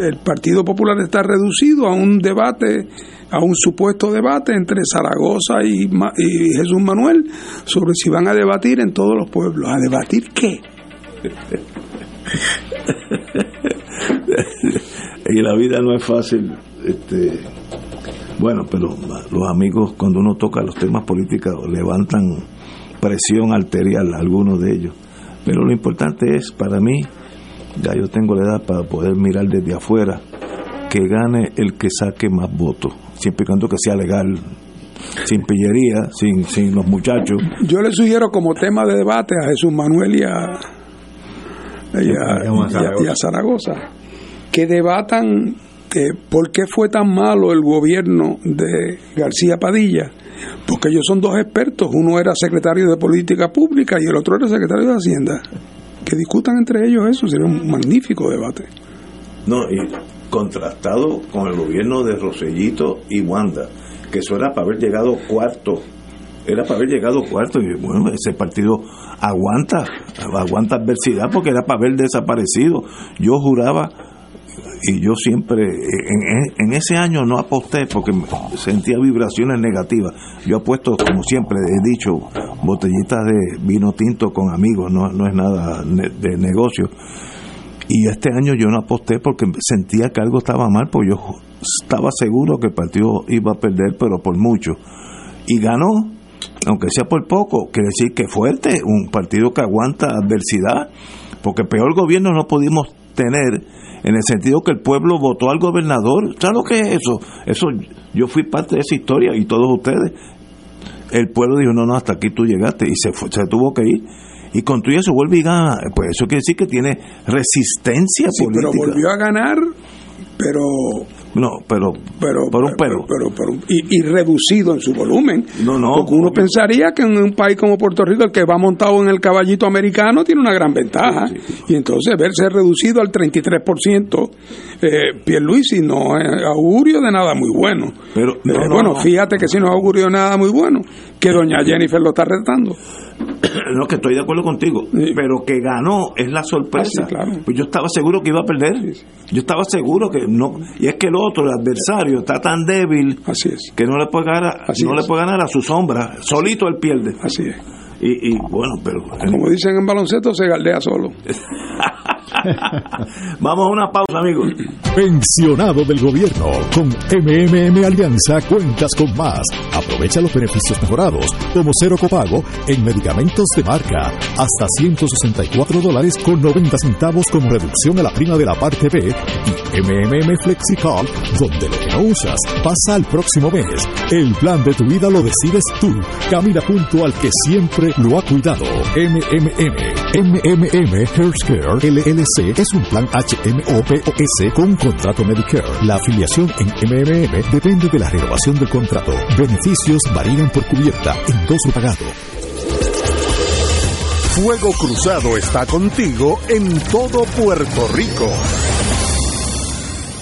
[SPEAKER 3] el Partido Popular está reducido a un debate, a un supuesto debate entre Zaragoza y, y Jesús Manuel sobre si van a debatir en todos los pueblos. ¿A debatir qué?
[SPEAKER 2] y la vida no es fácil. Este, bueno, pero los amigos cuando uno toca los temas políticos levantan presión arterial, algunos de ellos. Pero lo importante es, para mí, ya yo tengo la edad para poder mirar desde afuera, que gane el que saque más votos, siempre y cuando que sea legal, sin pillería, sin, sin los muchachos.
[SPEAKER 3] Yo le sugiero como tema de debate a Jesús Manuel y a, y a, y a- y a Zaragoza que debatan eh, por qué fue tan malo el gobierno de García Padilla. Porque ellos son dos expertos, uno era secretario de Política Pública y el otro era secretario de Hacienda. Que discutan entre ellos eso, sería un magnífico debate.
[SPEAKER 2] No, y contrastado con el gobierno de Rosellito y Wanda, que eso era para haber llegado cuarto, era para haber llegado cuarto, y bueno, ese partido aguanta, aguanta adversidad porque era para haber desaparecido. Yo juraba, y yo siempre, en, en ese año no aposté porque sentía vibraciones negativas. Yo apuesto, como siempre he dicho, botellitas de vino tinto con amigos, no, no es nada de negocio. Y este año yo no aposté porque sentía que algo estaba mal, porque yo estaba seguro que el partido iba a perder, pero por mucho. Y ganó, aunque sea por poco, quiere decir que fuerte, un partido que aguanta adversidad, porque peor gobierno no pudimos tener en el sentido que el pueblo votó al gobernador. ¿Sabes lo que es eso? Eso yo fui parte de esa historia y todos ustedes. El pueblo dijo, no, no, hasta aquí tú llegaste y se, fue- se tuvo que ir. Y con todo eso vuelve y gana. Pues eso quiere decir que tiene resistencia
[SPEAKER 3] Sí, pero
[SPEAKER 2] política.
[SPEAKER 3] volvió a ganar, pero
[SPEAKER 2] No, pero,
[SPEAKER 3] pero
[SPEAKER 2] por un pero.
[SPEAKER 3] pero, pero- y, y reducido en su volumen.
[SPEAKER 2] No, no.
[SPEAKER 3] Porque uno pensaría que en un país como Puerto Rico, el que va montado en el caballito americano tiene una gran ventaja. Y entonces verse reducido al 33%, eh, Pierluisi no es augurio de nada muy bueno.
[SPEAKER 2] Pero,
[SPEAKER 3] Eh,
[SPEAKER 2] no, no,
[SPEAKER 3] bueno,
[SPEAKER 2] no.
[SPEAKER 3] fíjate que si no es augurio de nada muy bueno, que doña Jennifer lo está retando.
[SPEAKER 2] No, que estoy de acuerdo contigo, pero que ganó es la sorpresa.
[SPEAKER 3] Ah, sí, claro.
[SPEAKER 2] Pues yo estaba seguro que iba a perder. Yo estaba seguro que no. Y es que el otro, el adversario, está tan débil que no le puede ganar,
[SPEAKER 3] Así
[SPEAKER 2] no le puede ganar a su sombra. Solito él pierde.
[SPEAKER 3] Así es.
[SPEAKER 2] Y, y bueno, pero.
[SPEAKER 3] Como dicen en baloncesto, se galdea solo.
[SPEAKER 2] Vamos a una pausa, amigos.
[SPEAKER 11] Pensionado del gobierno. Con MMM Alianza cuentas con más. Aprovecha los beneficios mejorados, como cero copago en medicamentos de marca. Hasta 164 dólares con 90 centavos como reducción a la prima de la parte B. Y MMM FlexiCall, donde lo que no usas pasa al próximo mes. El plan de tu vida lo decides tú. Camina junto al que siempre lo ha cuidado. MMM. MMM Healthcare LLC es un plan HMO-POS con contrato Medicare. La afiliación en MMM depende de la renovación del contrato. Beneficios varían por cubierta, endoso pagado.
[SPEAKER 1] Fuego Cruzado está contigo en todo Puerto Rico.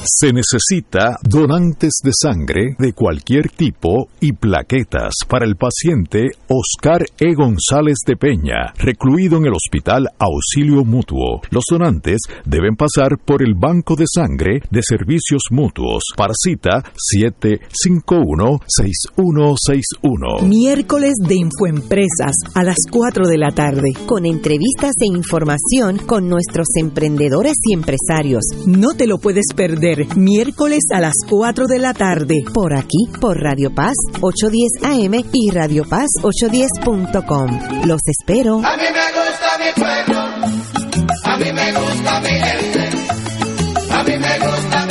[SPEAKER 11] Se necesita donantes de sangre de cualquier tipo y plaquetas para el paciente Oscar E. González de Peña, recluido en el Hospital Auxilio Mutuo. Los donantes deben pasar por el Banco de Sangre de Servicios Mutuos para cita 751-6161.
[SPEAKER 9] Miércoles de Infoempresas a las 4 de la tarde, con entrevistas e información con nuestros emprendedores y empresarios. No te lo puedes perder, miércoles a las 4 de la tarde, por aquí, por Radio Paz 810 AM y Radio Paz 810.com. Los espero.
[SPEAKER 16] A mí me gusta mi pueblo, a mí me gusta mi gente, a mí me gusta mi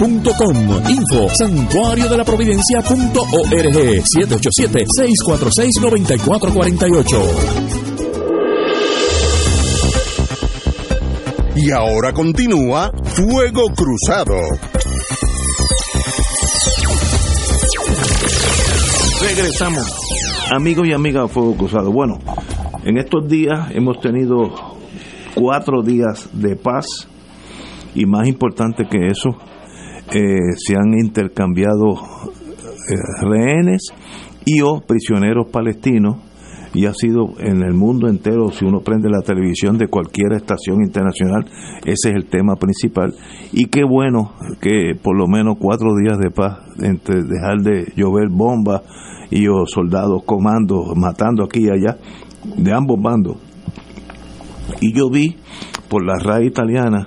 [SPEAKER 14] Info santuario de la providencia.org 787-646-9448.
[SPEAKER 1] Y ahora continúa Fuego Cruzado.
[SPEAKER 2] Regresamos. Amigos y amigas de Fuego Cruzado. Bueno, en estos días hemos tenido cuatro días de paz y más importante que eso, eh, se han intercambiado eh, rehenes y o prisioneros palestinos y ha sido en el mundo entero, si uno prende la televisión de cualquier estación internacional, ese es el tema principal. Y qué bueno que por lo menos cuatro días de paz, entre dejar de llover bombas y o soldados comandos, matando aquí y allá, de ambos bandos. Y yo vi por la radio italiana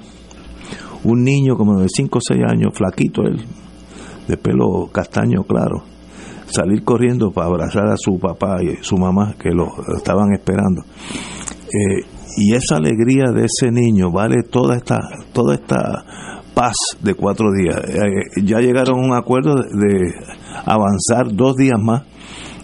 [SPEAKER 2] un niño como de 5 o 6 años, flaquito él, de pelo castaño claro, salir corriendo para abrazar a su papá y su mamá que lo estaban esperando. Eh, y esa alegría de ese niño vale toda esta toda esta paz de cuatro días. Eh, ya llegaron a un acuerdo de, avanzar dos días más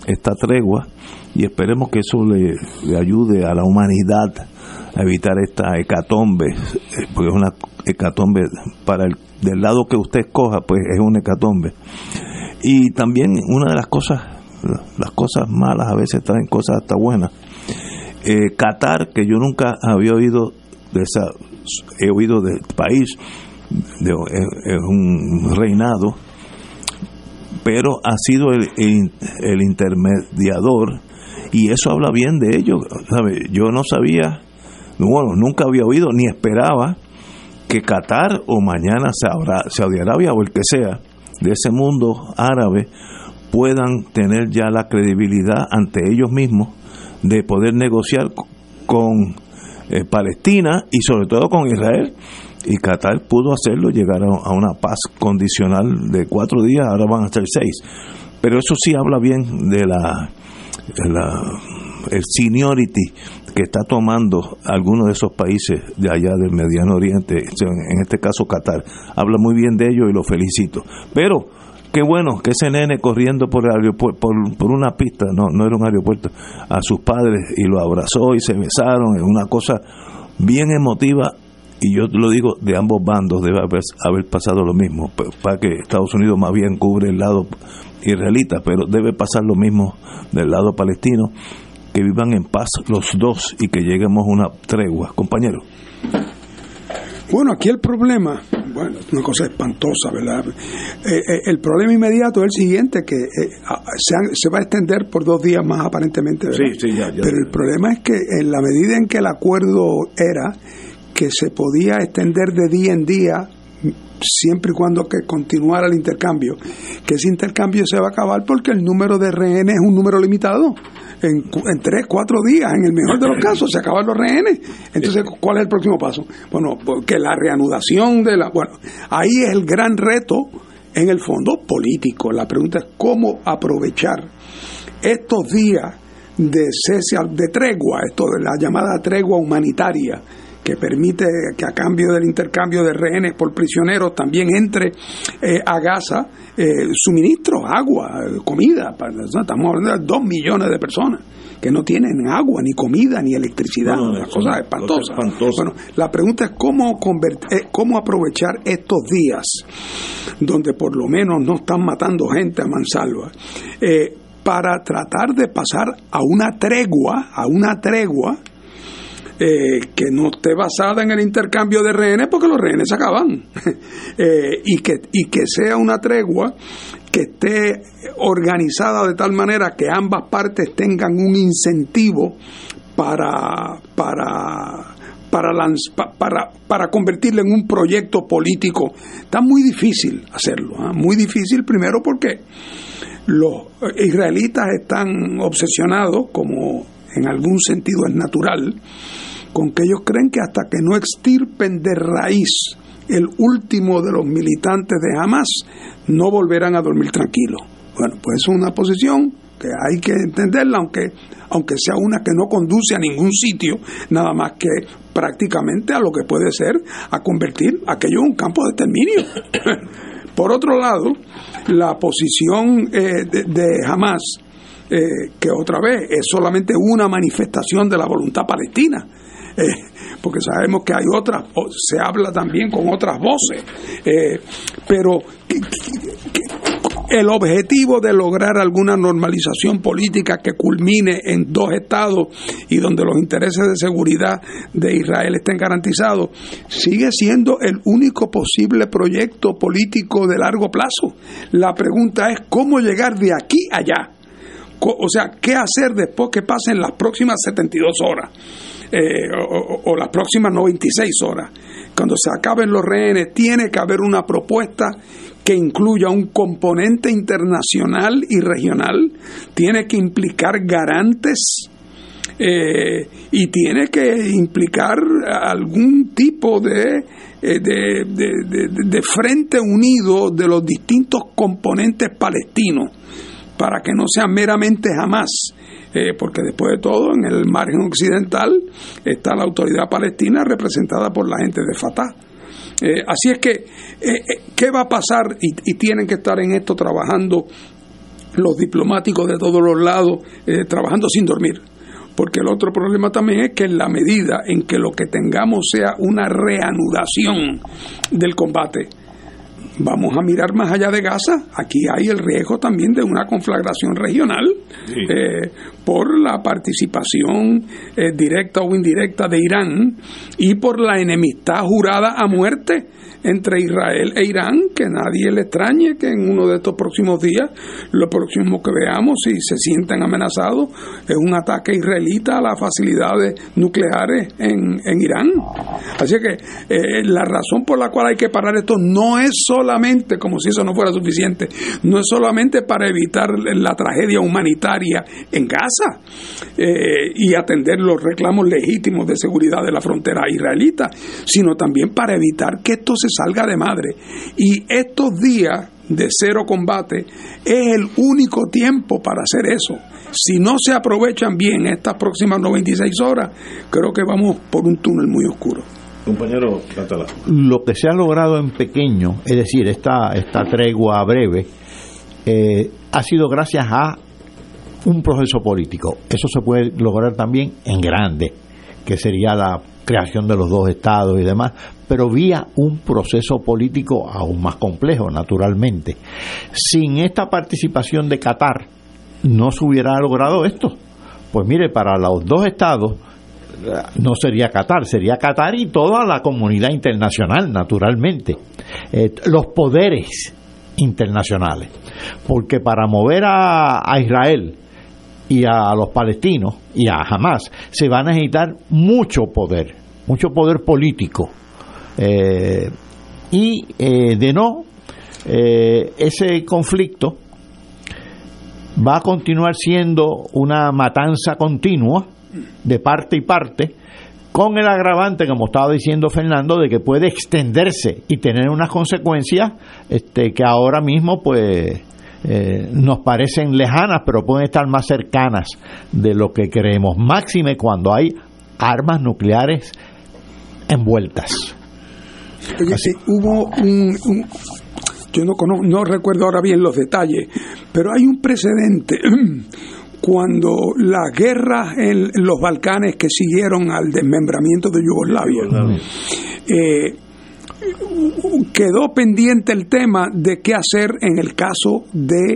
[SPEAKER 2] esta tregua y esperemos que eso le, le ayude a la humanidad a evitar esta hecatombe, eh, porque es una hecatombe para el del lado que usted escoja, pues es una hecatombe. Y también una de las cosas, las cosas malas a veces traen cosas hasta buenas. Eh, Qatar, que yo nunca había oído de esa, he oído del país, de, es, es un reinado, pero ha sido el, el, intermediador y eso habla bien de ellos. Yo no sabía, bueno, nunca había oído ni esperaba que Qatar o mañana Saudi Arabia o el que sea de ese mundo árabe puedan tener ya la credibilidad ante ellos mismos de poder negociar con eh, Palestina y sobre todo con Israel. Y Qatar pudo hacerlo, llegar a, una paz condicional de cuatro días, ahora van a ser seis. Pero eso sí habla bien de la el seniority que está tomando algunos de esos países de allá del Mediano Oriente, en este caso Qatar. Habla muy bien de ello y lo felicito. Pero qué bueno que ese nene corriendo por el aeropuerto, por, por, una pista, no, no era un aeropuerto, a sus padres y lo abrazó y se besaron, es una cosa bien emotiva y yo lo digo de ambos bandos debe haber, haber pasado lo mismo, para que Estados Unidos más bien cubre el lado israelita, pero debe pasar lo mismo del lado palestino, que vivan en paz los dos y que lleguemos a una tregua. Compañero.
[SPEAKER 3] Bueno, aquí el problema, bueno, es una cosa espantosa, ¿verdad? Eh, eh, el problema inmediato es el siguiente, que eh, se, han, se, va a extender por dos días más aparentemente, ¿verdad?
[SPEAKER 2] Sí, sí, ya, ya.
[SPEAKER 3] Pero el problema es que en la medida en que el acuerdo era que se podía extender de día en día siempre y cuando que continuara el intercambio, que ese intercambio se va a acabar porque el número de rehenes es un número limitado. En, en, tres, cuatro días, en el mejor de los casos, se acaban los rehenes. Entonces, ¿cuál es el próximo paso? Bueno, que la reanudación de la... Bueno, ahí es el gran reto, en el fondo, político. La pregunta es cómo aprovechar estos días de cese, de tregua, esto de la llamada tregua humanitaria, que permite que a cambio del intercambio de rehenes por prisioneros también entre eh, a Gaza eh, suministros, agua, comida. Estamos hablando de dos millones de personas que no tienen agua, ni comida, ni electricidad.
[SPEAKER 2] No,
[SPEAKER 3] una cosa espantosa.
[SPEAKER 2] espantosa.
[SPEAKER 3] Bueno, la pregunta es cómo, eh, cómo aprovechar estos días donde por lo menos no están matando gente a mansalva. Eh, para tratar de pasar a una tregua, a una tregua, eh, que no esté basada en el intercambio de rehenes porque los rehenes se acaban eh, y, que, y que sea una tregua que esté organizada de tal manera que ambas partes tengan un incentivo para para para, para, para convertirlo en un proyecto político. Está muy difícil hacerlo, ¿eh? muy difícil primero porque los israelitas están obsesionados, como en algún sentido es natural, con que ellos creen que hasta que no extirpen de raíz el último de los militantes de Hamas, no volverán a dormir tranquilos. Bueno, pues es una posición que hay que entenderla, aunque, aunque sea una que no conduce a ningún sitio, nada más que prácticamente a lo que puede ser a convertir aquello en un campo de exterminio. Por otro lado, la posición eh, de, Hamas, eh, que otra vez es solamente una manifestación de la voluntad palestina, eh, porque sabemos que hay otras, se habla también con otras voces, eh, pero el objetivo de lograr alguna normalización política que culmine en dos estados y donde los intereses de seguridad de Israel estén garantizados, sigue siendo el único posible proyecto político de largo plazo. La pregunta es cómo llegar de aquí allá. O sea, ¿qué hacer después que pasen las próximas 72 horas? Eh, o, las próximas 96 horas. Cuando se acaben los rehenes, tiene que haber una propuesta que incluya un componente internacional y regional, tiene que implicar garantes eh, y tiene que implicar algún tipo de, eh, de, de- de- de frente unido de los distintos componentes palestinos para que no sea meramente jamás, eh, porque después de todo en el margen occidental está la autoridad palestina representada por la gente de Fatah. Eh, así es que, eh, eh, ¿qué va a pasar? Y, y tienen que estar en esto trabajando los diplomáticos de todos los lados, trabajando sin dormir. Porque el otro problema también es que en la medida en que lo que tengamos sea una reanudación del combate, vamos a mirar más allá de Gaza, aquí hay el riesgo también de una conflagración regional eh, por la participación eh, directa o indirecta de Irán y por la enemistad jurada a muerte entre Israel e Irán, que nadie le extrañe que en uno de estos próximos días, lo próximo que veamos, si se sienten amenazados, es un ataque israelita a las facilidades nucleares en, en Irán. Así que eh, la razón por la cual hay que parar esto no es solamente, como si eso no fuera suficiente, no es solamente para evitar la tragedia humanitaria en Gaza eh, y atender los reclamos legítimos de seguridad de la frontera israelita, sino también para evitar que esto se salga de madre. Y estos días de cero combate es el único tiempo para hacer eso. Si no se aprovechan bien estas próximas 96 horas, creo que vamos por un túnel muy oscuro.
[SPEAKER 2] Compañero Catala.
[SPEAKER 4] lo que se ha logrado en pequeño, es decir, esta, esta tregua breve, eh, ha sido gracias a un proceso político. Eso se puede lograr también en grande, que sería la creación de los dos estados y demás, pero vía un proceso político aún más complejo, naturalmente. Sin esta participación de Qatar, no se hubiera logrado esto. Pues mire, para los dos estados, no sería Qatar, sería Qatar y toda la comunidad internacional, naturalmente. Eh, los poderes internacionales. Porque para mover a, a Israel y a los palestinos y a Hamas se va a necesitar mucho poder, mucho poder político. Eh, y eh, de no, eh, ese conflicto va a continuar siendo una matanza continua de parte y parte, con el agravante, como estaba diciendo Fernando, de que puede extenderse y tener unas consecuencias este, que ahora mismo pues nos parecen lejanas, pero pueden estar más cercanas de lo que creemos. Máxime cuando hay armas nucleares envueltas.
[SPEAKER 3] Oye, sí, hubo un, un- yo no conozco, no recuerdo ahora bien los detalles, pero hay un precedente cuando las guerras en los Balcanes que siguieron al desmembramiento de Yugoslavia. eh, quedó pendiente el tema de qué hacer en el caso de,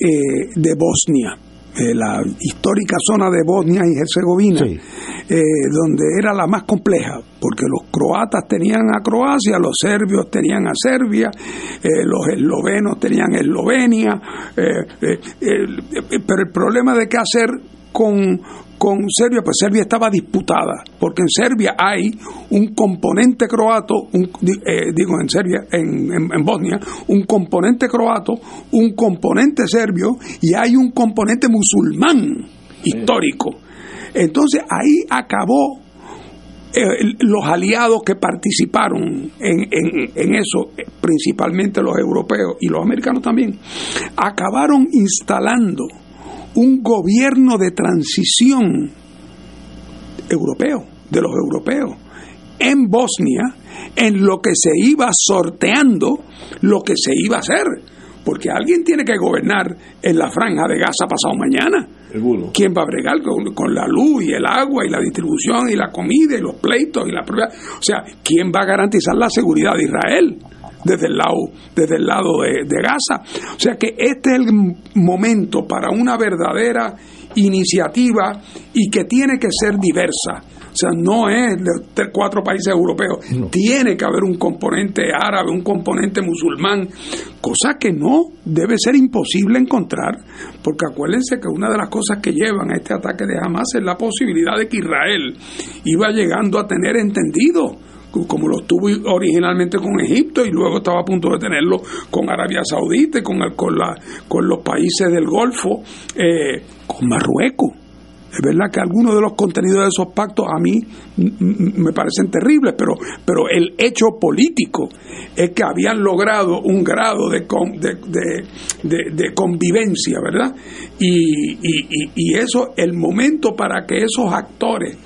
[SPEAKER 3] eh, de Bosnia. Eh, la histórica zona de Bosnia y Herzegovina, eh, donde era la más compleja, porque los croatas tenían a Croacia, los serbios tenían a Serbia, eh, los eslovenos tenían Eslovenia, eh, eh, eh, pero el problema de qué hacer con, con Serbia, pues Serbia estaba disputada, porque en Serbia hay un componente croato, un- eh, digo en Serbia, en, en- en Bosnia, un componente croato, un componente serbio y hay un componente musulmán histórico. Entonces ahí acabó eh, los aliados que participaron en, en- en eso, principalmente los europeos y los americanos también, acabaron instalando un gobierno de transición europeo, de los europeos, en Bosnia, en lo que se iba sorteando lo que se iba a hacer. porque alguien tiene que gobernar en la franja de Gaza pasado mañana.
[SPEAKER 2] Seguro.
[SPEAKER 3] ¿Quién va a bregar con, con la luz y el agua y la distribución y la comida y los pleitos y la? O sea, ¿quién va a garantizar la seguridad de Israel? Desde el lado, desde el lado de, de Gaza. O sea que este es el momento para una verdadera iniciativa y que tiene que ser diversa. O sea, no es de de cuatro países europeos. Tiene que haber un componente árabe, un componente musulmán, cosa que no debe ser imposible encontrar, porque acuérdense que una de las cosas que llevan a este ataque de Hamas es la posibilidad de que Israel iba llegando a tener entendido como lo tuvo originalmente con Egipto y luego estaba a punto de tenerlo con Arabia Saudita con, el- con, la, con los países del Golfo, eh, con Marruecos. Es verdad que algunos de los contenidos de esos pactos a mí me parecen terribles, pero, pero el hecho político es que habían logrado un grado de- de convivencia, ¿verdad? Y, y, y- y eso, el momento para que esos actores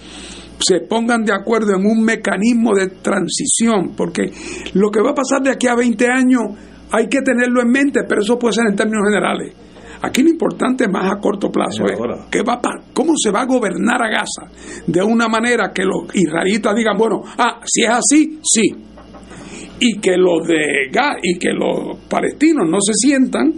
[SPEAKER 3] se pongan de acuerdo en un mecanismo de transición, porque lo que va a pasar de aquí a 20 años hay que tenerlo en mente, pero eso puede ser en términos generales. Aquí lo importante más a corto plazo es qué va a cómo se va a gobernar a Gaza de una manera que los israelitas digan, bueno, ah, si es así, sí. Y que los de y que los palestinos no se sientan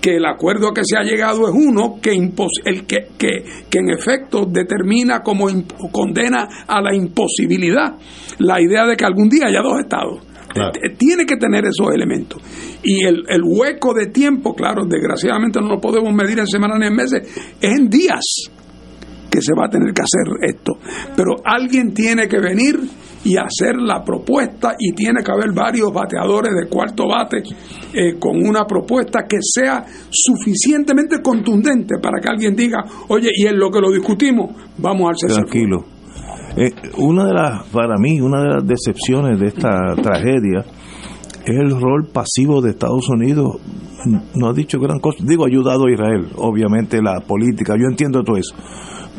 [SPEAKER 3] que el acuerdo que se ha llegado es uno que impos- el que, que, que en efecto determina como condena a la imposibilidad la idea de que algún día haya dos estados. Eh, Tiene que tener esos elementos. Y el, el hueco de tiempo, claro, desgraciadamente no lo podemos medir en semanas ni en meses, es en días que se va a tener que hacer esto. Pero alguien tiene que venir y hacer la propuesta y tiene que haber varios bateadores de cuarto bate eh, con una propuesta que sea suficientemente contundente para que alguien diga, oye, y en lo que lo discutimos, vamos al fuego".
[SPEAKER 2] Tranquilo. Eh, una de las, para mí, una de las decepciones de esta tragedia es el rol pasivo de Estados Unidos. No ha dicho gran cosa. Digo, ha ayudado a Israel, obviamente la política, yo entiendo todo eso.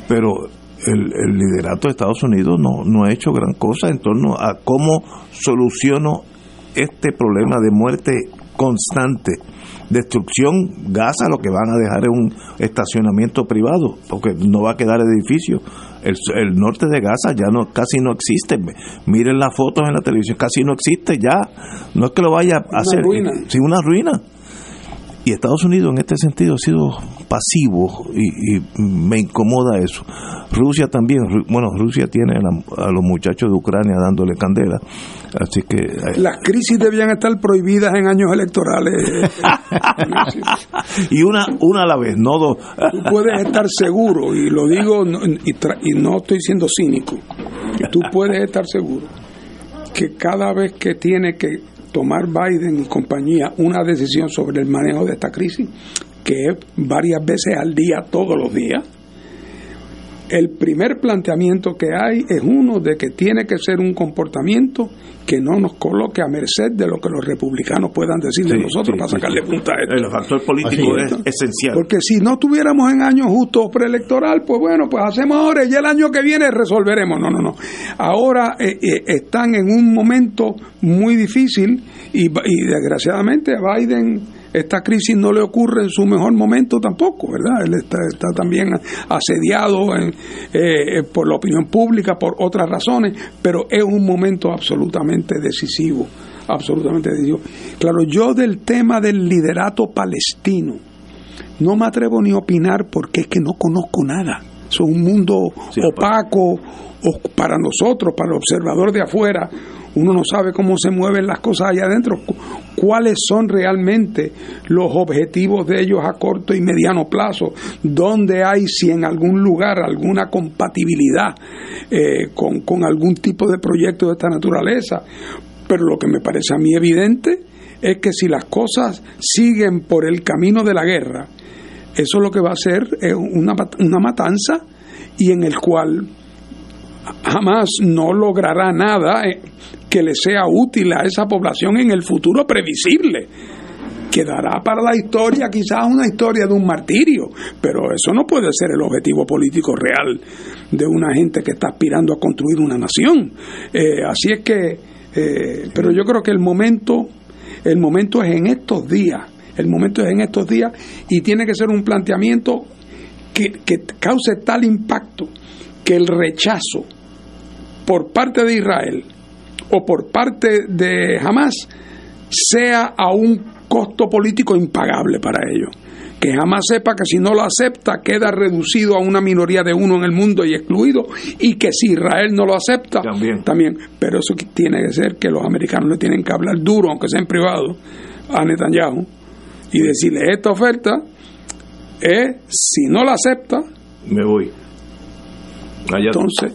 [SPEAKER 2] Pero el, el liderato de Estados Unidos no, no ha hecho gran cosa en torno a cómo soluciono este problema de muerte constante. Destrucción, Gaza lo que van a dejar es un estacionamiento privado, porque no va a quedar edificio. El, el norte de Gaza ya no casi no existe. Miren las fotos en la televisión, casi no existe ya. No es que lo vaya a hacer,
[SPEAKER 3] ruina.
[SPEAKER 2] sí, una ruina. Y Estados Unidos en este sentido ha sido pasivo y, y me incomoda eso. Rusia también, bueno, Rusia tiene a, la- a los muchachos de Ucrania dándole candela, así que eh,
[SPEAKER 3] Las crisis debían estar prohibidas en años electorales.
[SPEAKER 2] y una una a la vez, no dos.
[SPEAKER 3] Tú puedes estar seguro, y lo digo no- y, tra- y no estoy siendo cínico, tú puedes estar seguro que cada vez que tiene que tomar Biden y compañía una decisión sobre el manejo de esta crisis, que es varias veces al día, todos los días, el primer planteamiento que hay es uno de que tiene que ser un comportamiento que no nos coloque a merced de lo que los republicanos puedan decir de
[SPEAKER 2] Sí,
[SPEAKER 3] nosotros
[SPEAKER 2] sí,
[SPEAKER 3] para sacarle
[SPEAKER 2] sí.
[SPEAKER 3] punta a esto.
[SPEAKER 2] El factor político es esencial.
[SPEAKER 3] Porque si no estuviéramos en años justos preelectoral, pues bueno, pues hacemos ahora y ya el año que viene resolveremos. No, no, no. Ahora eh, eh, están en un momento muy difícil y, y desgraciadamente Biden esta crisis no le ocurre en su mejor momento tampoco, ¿verdad? Él está, está también asediado en, eh, por la opinión pública, por otras razones, pero es un momento absolutamente decisivo, absolutamente decisivo. Claro, yo del tema del liderato palestino, no me atrevo ni a opinar porque es que no conozco nada. Es un mundo opaco o para nosotros, para el observador de afuera. Uno no sabe cómo se mueven las cosas allá adentro, cu- cuáles son realmente los objetivos de ellos a corto y mediano plazo, dónde hay, si en algún lugar, alguna compatibilidad eh, con, con algún tipo de proyecto de esta naturaleza. Pero lo que me parece a mí evidente es que si las cosas siguen por el camino de la guerra, eso lo que va a ser es una, una matanza y en el cual jamás no logrará nada eh, que le sea útil a esa población en el futuro previsible. Quedará para la historia quizás una historia de un martirio, pero eso no puede ser el objetivo político real de una gente que está aspirando a construir una nación. Eh, así es que, eh, pero yo creo que el momento, el momento es en estos días El momento es en estos días y tiene que ser un planteamiento que, que cause tal impacto que el rechazo por parte de Israel o por parte de Hamas sea a un costo político impagable para ellos. Que jamás sepa que si no lo acepta queda reducido a una minoría de uno en el mundo y excluido, y que si Israel no lo acepta, también. Pero eso tiene que ser que los americanos le tienen que hablar duro, aunque sea en privado, a Netanyahu, y decirle: Esta oferta es, si no la acepta,
[SPEAKER 2] me voy.
[SPEAKER 3] Entonces,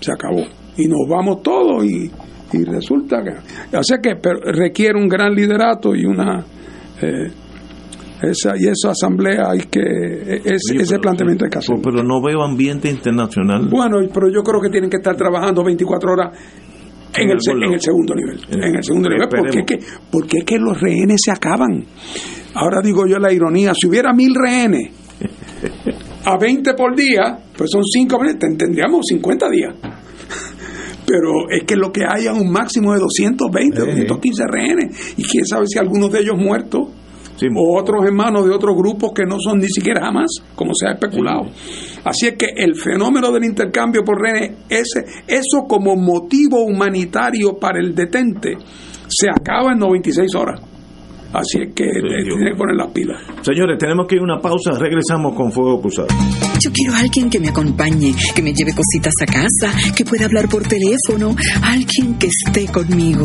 [SPEAKER 3] se acabó. Y nos vamos todos y, y resulta que... O sea que requiere un gran liderato y una... Eh, esa y esa asamblea hay que es, ese planteamiento de caso
[SPEAKER 2] pero no veo ambiente internacional.
[SPEAKER 3] Bueno pero yo creo que tienen que estar trabajando 24 horas en, el, en el, segundo nivel en el segundo nivel porque es, que, porque es que los rehenes se acaban. Ahora digo yo la ironía si hubiera mil rehenes a 20 por día pues son 5 tendríamos 50 días pero es que lo que hay es un máximo de 220, 215 rehenes, y quién sabe si algunos de ellos muertos, o otros hermanos de otros grupos que no son ni siquiera jamás, como se ha especulado. Así es que el fenómeno del intercambio por rehenes, ese, eso como motivo humanitario para el detente, se acaba en 96 horas. Así es que tiene que poner las pilas.
[SPEAKER 2] Señores, tenemos que ir a una pausa. Regresamos con Fuego Cruzado.
[SPEAKER 6] Yo quiero a alguien que me acompañe, que me lleve cositas a casa, que pueda hablar por teléfono, alguien que esté conmigo.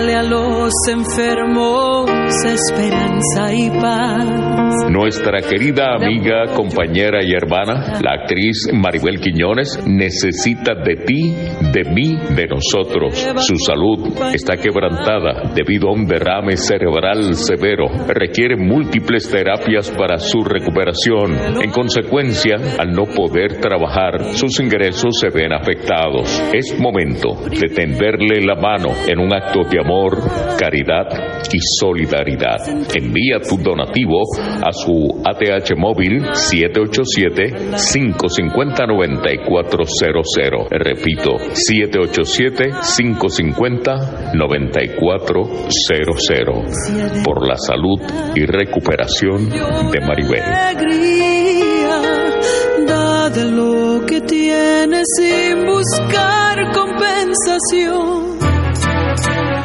[SPEAKER 15] Dale a los enfermos esperanza y paz.
[SPEAKER 13] Nuestra querida amiga, compañera y hermana, la actriz Maribel Quiñones, necesita de ti, de mí, de nosotros. Su salud está quebrantada debido a un derrame cerebral severo. Requiere múltiples terapias para su recuperación. En consecuencia, al no poder trabajar, sus ingresos se ven afectados. Es momento de tenderle la mano en un acto de amor, caridad y solidaridad. Envía tu donativo a su ATH móvil 787-550-9400. Repito, 787-550-9400. Por la salud y recuperación de Maribel.
[SPEAKER 15] De lo que tienes sin buscar compensación.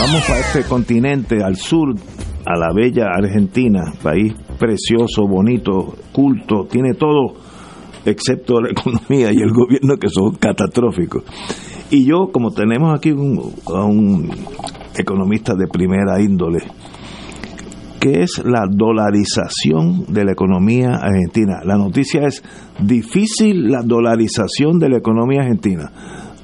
[SPEAKER 2] Vamos a este continente, al sur, a la bella Argentina, país precioso, bonito, culto, tiene todo, excepto la economía y el gobierno que son catastróficos. Y yo, como tenemos aquí a un economista de primera índole, ¿qué es la dolarización de la economía argentina? La noticia es difícil la dolarización de la economía argentina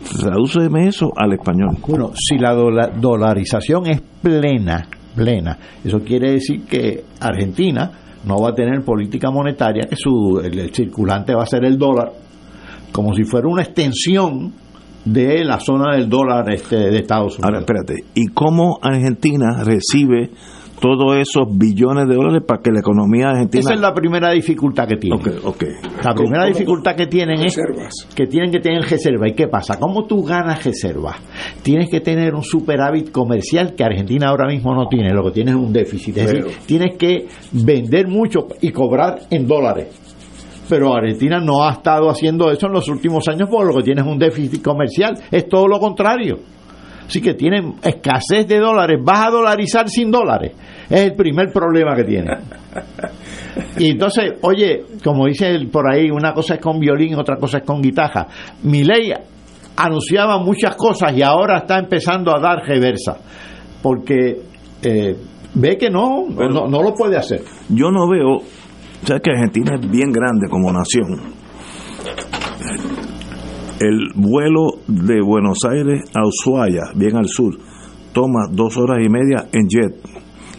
[SPEAKER 2] Tradúceme eso al español.
[SPEAKER 4] Bueno, si la dolarización es plena, plena, eso quiere decir que Argentina no va a tener política monetaria, que su, el, circulante va a ser el dólar, como si fuera una extensión de la zona del dólar este, de Estados Unidos.
[SPEAKER 2] Ahora, espérate, ¿y cómo Argentina recibe todos esos billones de dólares para que la economía argentina...
[SPEAKER 4] Esa es la primera dificultad que tienen. La primera dificultad que tienen es que tienen que tener reserva. ¿Y qué pasa? ¿Cómo tú ganas reserva? Tienes que tener un superávit comercial que Argentina ahora mismo no tiene, lo que tiene es un déficit. Es decir, tienes que vender mucho y cobrar en dólares pero Argentina no ha estado haciendo eso en los últimos años por lo que tiene es un déficit comercial. Es todo lo contrario. Así que tienen escasez de dólares. Vas a dolarizar sin dólares. Es el primer problema que tiene. Y entonces, oye, como dice por ahí, una cosa es con violín, otra cosa es con guitarra. Mi ley anunciaba muchas cosas y ahora está empezando a dar reversa. Porque eh, ve que no, no, no lo puede hacer.
[SPEAKER 2] Yo no veo, sabes que Argentina es bien grande como nación. El vuelo de Buenos Aires a Ushuaia, bien al sur, toma dos horas y media en jet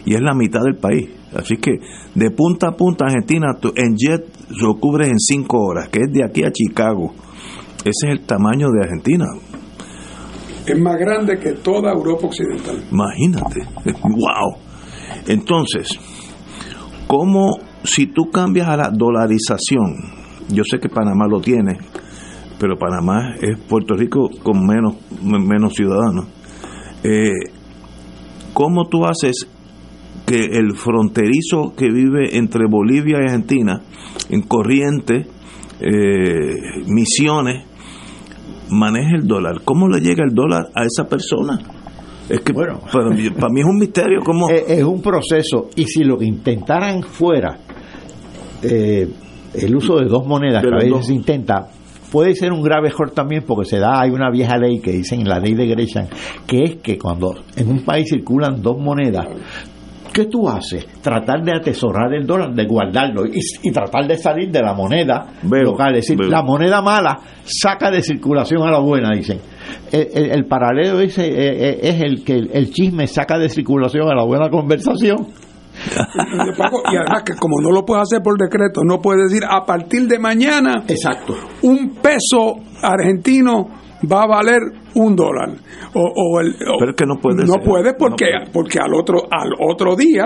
[SPEAKER 2] y es la mitad del país. Así que de punta a punta Argentina en jet lo cubres en cinco horas, que es de aquí a Chicago. Ese es el tamaño de Argentina.
[SPEAKER 3] Es más grande que toda Europa Occidental.
[SPEAKER 2] Imagínate. ¡Wow! Entonces, ¿cómo si tú cambias a la dolarización? Yo sé que Panamá lo tiene, pero Panamá es Puerto Rico con menos, menos ciudadanos. Eh, ¿Cómo tú haces que el fronterizo que vive entre Bolivia y Argentina, en Corriente, eh, Misiones, maneje el dólar? ¿Cómo le llega el dólar a esa persona? Es que para, mí, para mí es un misterio. ¿cómo?
[SPEAKER 4] Es, es un proceso y si lo que intentaran fuera eh, el uso de dos monedas,
[SPEAKER 2] De
[SPEAKER 4] que a veces
[SPEAKER 2] dos.
[SPEAKER 4] se intenta, puede ser un grave error también porque se da, hay una vieja ley que dicen la ley de Gresham, que es que cuando en un país circulan dos monedas, ¿qué tú haces? Tratar de atesorar el dólar, de guardarlo y, y tratar de salir de la moneda local. Es decir,
[SPEAKER 2] veo.
[SPEAKER 4] la moneda mala saca de circulación a la buena, dicen. El, el- el paralelo ese eh, eh, es el que el, el chisme saca de circulación a la buena conversación.
[SPEAKER 3] Y además que como no lo puedes hacer por decreto, no puedes decir a partir de mañana
[SPEAKER 4] Exacto.
[SPEAKER 3] un peso argentino va a valer un dólar. O, o el, o-
[SPEAKER 2] Pero es que no puede
[SPEAKER 3] No
[SPEAKER 2] ser.
[SPEAKER 3] puede porque, porque al, otro, al otro día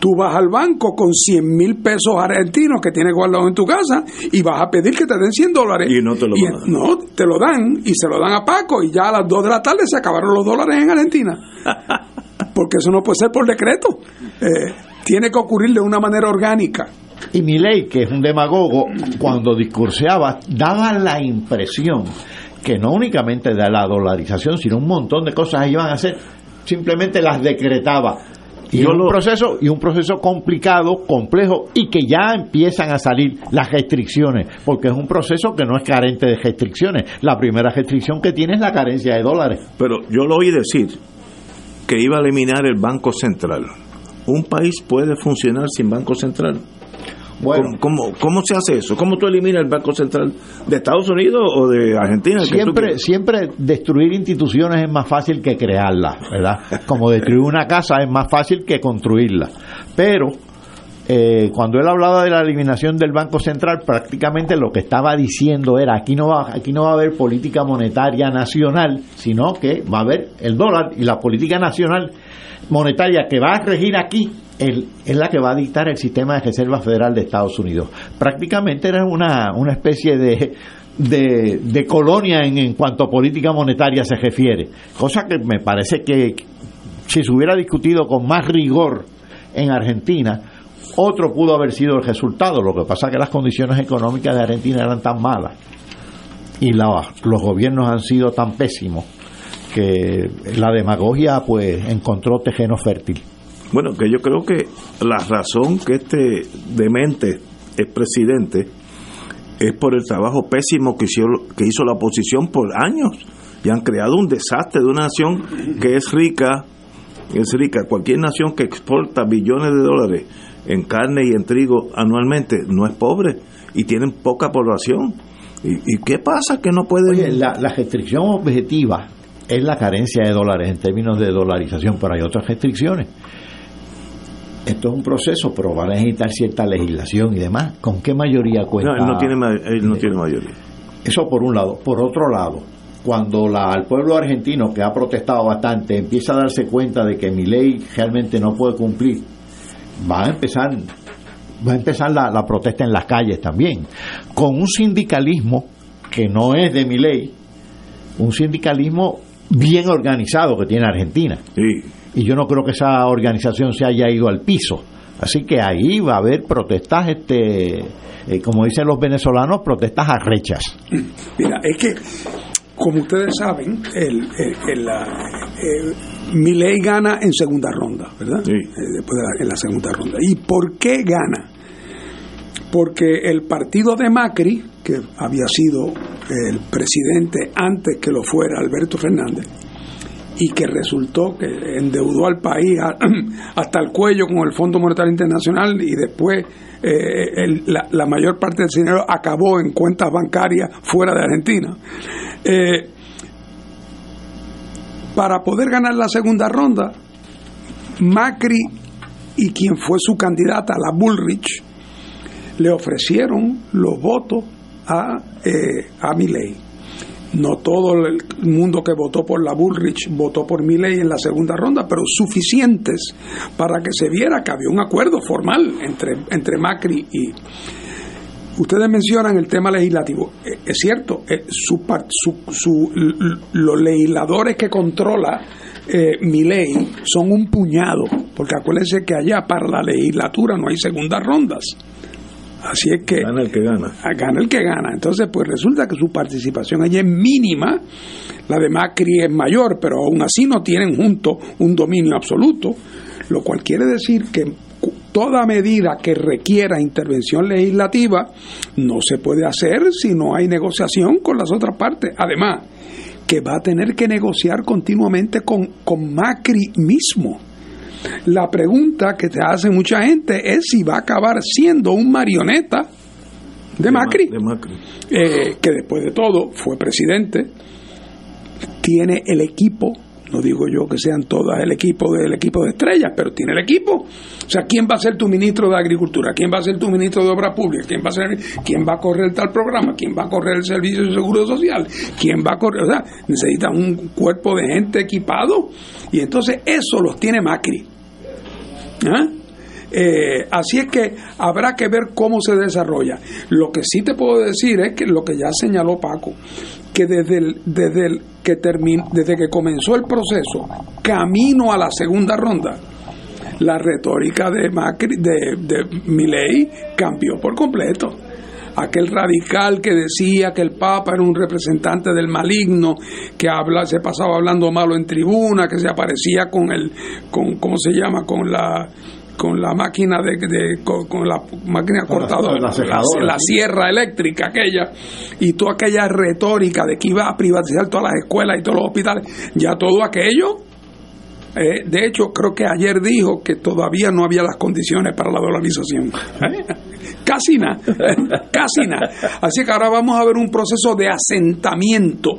[SPEAKER 3] tú vas al banco con 100 mil pesos argentinos que tienes guardados en tu casa y vas a pedir que te den 100 dólares.
[SPEAKER 2] Y no te lo
[SPEAKER 3] Y-
[SPEAKER 2] van a dar.
[SPEAKER 3] No, te lo dan y se lo dan a Paco y ya a las 2 de la tarde se acabaron los dólares en Argentina. Porque eso no puede ser por decreto. Eh, tiene que ocurrir de una manera orgánica.
[SPEAKER 4] Y Milei, que es un demagogo, cuando discurseaba, daba la impresión que no únicamente de la dolarización, sino un montón de cosas iban a hacer, simplemente las decretaba. Y
[SPEAKER 2] Yo
[SPEAKER 4] un
[SPEAKER 2] lo-
[SPEAKER 4] proceso y un proceso complicado, complejo y que ya empiezan a salir las restricciones, porque es un proceso que no es carente de restricciones. La primera restricción que tiene es la carencia de dólares.
[SPEAKER 2] Pero yo lo oí decir que iba a eliminar el Banco Central. ¿Un país puede funcionar sin Banco Central?
[SPEAKER 4] Bueno.
[SPEAKER 2] ¿Cómo, cómo, cómo se hace eso? ¿Cómo tú eliminas el Banco Central de Estados Unidos o de Argentina?
[SPEAKER 4] Siempre, siempre destruir instituciones es más fácil que crearlas, ¿verdad? Como destruir una casa es más fácil que construirla. Pero eh, cuando él hablaba de la eliminación del Banco Central, prácticamente lo que estaba diciendo era aquí no va, aquí no va a haber política monetaria nacional, sino que va a haber el dólar y la política nacional monetaria que va a regir aquí es la que va a dictar el sistema de reserva federal de Estados Unidos. Prácticamente era una, una especie de, de, de colonia en, en cuanto a política monetaria se refiere, cosa que me parece que si se hubiera discutido con más rigor en Argentina, otro pudo haber sido el resultado. Lo que pasa es que las condiciones económicas de Argentina eran tan malas y los gobiernos han sido tan pésimos que la demagogia pues encontró terreno fértil.
[SPEAKER 2] Bueno, que yo creo que la razón que este demente es presidente es por el trabajo pésimo que hizo, que hizo la oposición por años. Y han creado un desastre de una nación que es rica, es rica. Cualquier nación que exporta billones de dólares en carne y en trigo anualmente no es pobre y tienen poca población. ¿Y, y qué pasa que no pueden...?
[SPEAKER 4] Oye, la, la restricción objetiva es la carencia de dólares en términos de dolarización, pero hay otras restricciones. Esto es un proceso, pero va a necesitar cierta legislación y demás. ¿Con qué mayoría cuenta?
[SPEAKER 2] No, él no tiene, él no tiene mayoría.
[SPEAKER 4] Eso por un lado. Por otro lado, cuando la, el pueblo argentino, que ha protestado bastante, empieza a darse cuenta de que mi ley realmente no puede cumplir, va a empezar, va a empezar la, la protesta en las calles también, con un sindicalismo que no es de mi ley, un sindicalismo bien organizado que tiene Argentina. Y yo no creo que esa organización se haya ido al piso. Así que ahí va a haber protestas, este, eh, como dicen los venezolanos, protestas arrechas.
[SPEAKER 3] Mira, es que como ustedes saben, el, el, el, Milei gana en segunda ronda, ¿verdad? Eh, después de la, en la segunda ronda. ¿Y por qué gana? Porque el partido de Macri, que había sido el presidente antes que lo fuera Alberto Fernández, y que resultó que endeudó al país hasta el cuello con el Fondo Monetario Internacional y después eh, el- la, la mayor parte del dinero acabó en cuentas bancarias fuera de Argentina. Eh, para poder ganar la segunda ronda, Macri y quien fue su candidata, la Bullrich, le ofrecieron los votos a, eh, a Milei. No todo el mundo que votó por la Bullrich votó por Milei en la segunda ronda, pero suficientes para que se viera que había un acuerdo formal entre, entre Macri y, Ustedes mencionan el tema legislativo. Eh, Es cierto, eh, su, su- los legisladores que controla eh, mi ley son un puñado, porque acuérdense que allá para la legislatura no hay segundas rondas. Así es que...
[SPEAKER 2] Gana el que gana.
[SPEAKER 3] Ah, Gana el que gana. Entonces, pues resulta que su participación allí es mínima. La de Macri es mayor, pero aún así no tienen juntos un dominio absoluto. Lo cual quiere decir que toda medida que requiera intervención legislativa no se puede hacer si no hay negociación con las otras partes. Además, que va a tener que negociar continuamente con, con Macri mismo. La pregunta que te hace mucha gente es si va a acabar siendo un marioneta de Macri,
[SPEAKER 2] De Macri.
[SPEAKER 3] eh, que después de todo fue presidente, tiene el equipo, no digo yo que sean todas el equipo del equipo de estrellas, pero tiene el equipo. O sea, ¿quién va a ser tu ministro de Agricultura? ¿Quién va a ser tu ministro de Obras Públicas? ¿Quién va a ser, quién va a correr tal programa? ¿Quién va a correr el Servicio de Seguro Social? ¿Quién va a correr? O sea, necesita un cuerpo de gente equipado y entonces eso los tiene Macri. ¿Ah? Eh, así es que habrá que ver cómo se desarrolla. Lo que sí te puedo decir es que lo que ya señaló Paco, que desde el, desde que termin- desde que comenzó el proceso, camino a la segunda ronda, la retórica de Macri, de, de Milei cambió por completo. Aquel radical que decía que el Papa era un representante del maligno, que habla, se pasaba hablando malo en tribuna, que se aparecía con el, con, ¿cómo se llama? Con la con la máquina de, de- con, con la máquina
[SPEAKER 4] la-
[SPEAKER 3] cortadora,
[SPEAKER 4] la
[SPEAKER 3] sierra eléctrica aquella y toda aquella retórica de que iba a privatizar todas las escuelas y todos los hospitales, ya todo aquello eh, de hecho, creo que ayer dijo que todavía no había las condiciones para la dolarización. ¿Eh? Casi nada, casi nada. Así que ahora vamos a ver un proceso de asentamiento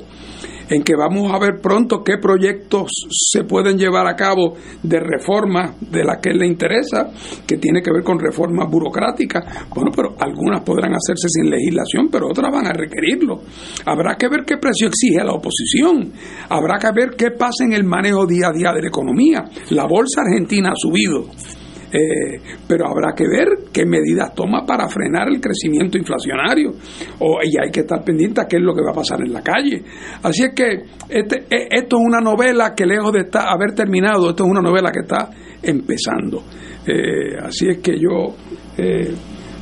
[SPEAKER 3] en que vamos a ver pronto qué proyectos se pueden llevar a cabo de reforma de la que le interesa, que tiene que ver con reformas burocráticas. Bueno, pero algunas podrán hacerse sin legislación, pero otras van a requerirlo. Habrá que ver qué precio exige la oposición. Habrá que ver qué pasa en el manejo día a día de la economía. La bolsa argentina ha subido. Eh, pero habrá que ver qué medidas toma para frenar el crecimiento inflacionario. O, y hay que estar pendiente a qué es lo que va a pasar en la calle. Así es que este, e- esto es una novela que lejos de estar, haber terminado, esto es una novela que está empezando. Eh, así es que yo eh,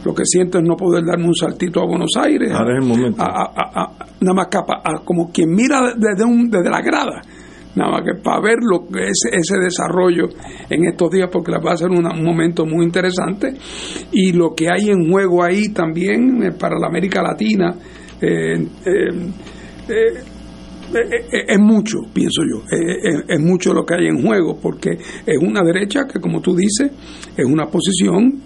[SPEAKER 3] lo que siento es no poder darme un saltito a Buenos Aires.
[SPEAKER 2] Ahora es el momento.
[SPEAKER 3] A- a- a- a- nada más capa, a- como quien mira desde, un, desde la grada nada más que para ver lo que es ese desarrollo en estos días porque va a ser una- un momento muy interesante. Y lo que hay en juego ahí también eh, para la América Latina eh, eh, es mucho, pienso yo, es mucho lo que hay en juego, porque es una derecha que, como tú dices, es una posición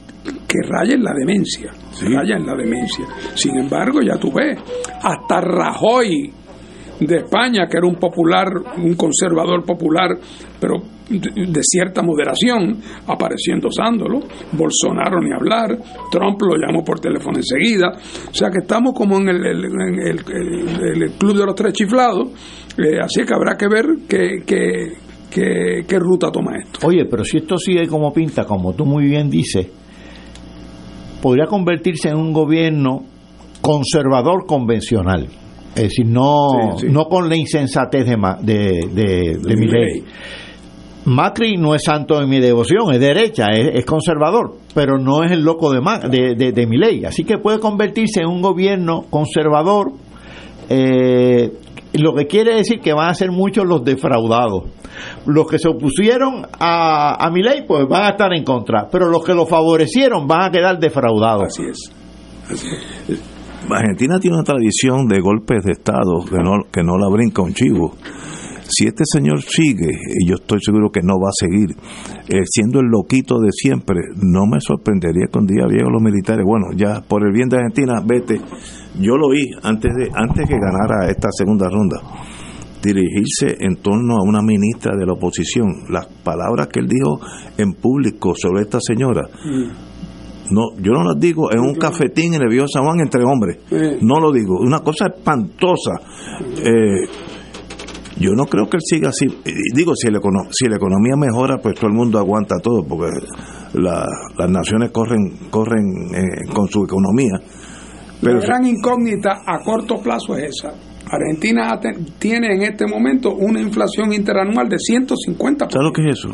[SPEAKER 3] que raya en la demencia, raya en la demencia. Sin embargo, ya tú ves, hasta Rajoy de España, que era un popular, un conservador popular, pero de, cierta moderación, apareció endosándolo. Bolsonaro ni hablar, Trump lo llamó por teléfono enseguida. O sea que estamos como en el, el- en el- el- el club de los tres chiflados, eh, así que habrá que ver qué, qué, qué- qué ruta toma esto.
[SPEAKER 4] Oye, pero si esto sigue como pinta, como tú muy bien dices, podría convertirse en un gobierno conservador convencional. Es decir, no,
[SPEAKER 2] Sí, sí.
[SPEAKER 4] no con la insensatez de, de, de, de Milei. Macri no es santo en mi devoción, es derecha, es, es conservador, pero no es el loco de, Ma- de, de, de Milei. Así que puede convertirse en un gobierno conservador eh, lo que quiere decir que van a ser muchos los defraudados. Los que se opusieron a, a mi ley, pues van a estar en contra, pero los que lo favorecieron van a quedar defraudados.
[SPEAKER 3] Así es. Así es.
[SPEAKER 2] Argentina tiene una tradición de golpes de Estado que no, que no la brinca un chivo. Si este señor sigue, y yo estoy seguro que no va a seguir, eh, siendo el loquito de siempre, no me sorprendería que un día lleguen los militares. Bueno, ya por el bien de Argentina, vete. Yo lo oí antes de antes que ganara esta segunda ronda dirigirse en torno a una ministra de la oposición. Las palabras que él dijo en público sobre esta señora, no, yo no las digo en un cafetín en el viejo San Juan entre hombres. No lo digo. Una cosa espantosa. Eh, yo no creo que él siga así. Digo, si la, econo- si la economía mejora, pues todo el mundo aguanta todo, porque la- las naciones corren corren eh, con su economía. Pero
[SPEAKER 3] la gran incógnita a corto plazo es esa. Argentina tiene en este momento una inflación interanual de 150%.
[SPEAKER 2] ¿sabes lo que es eso?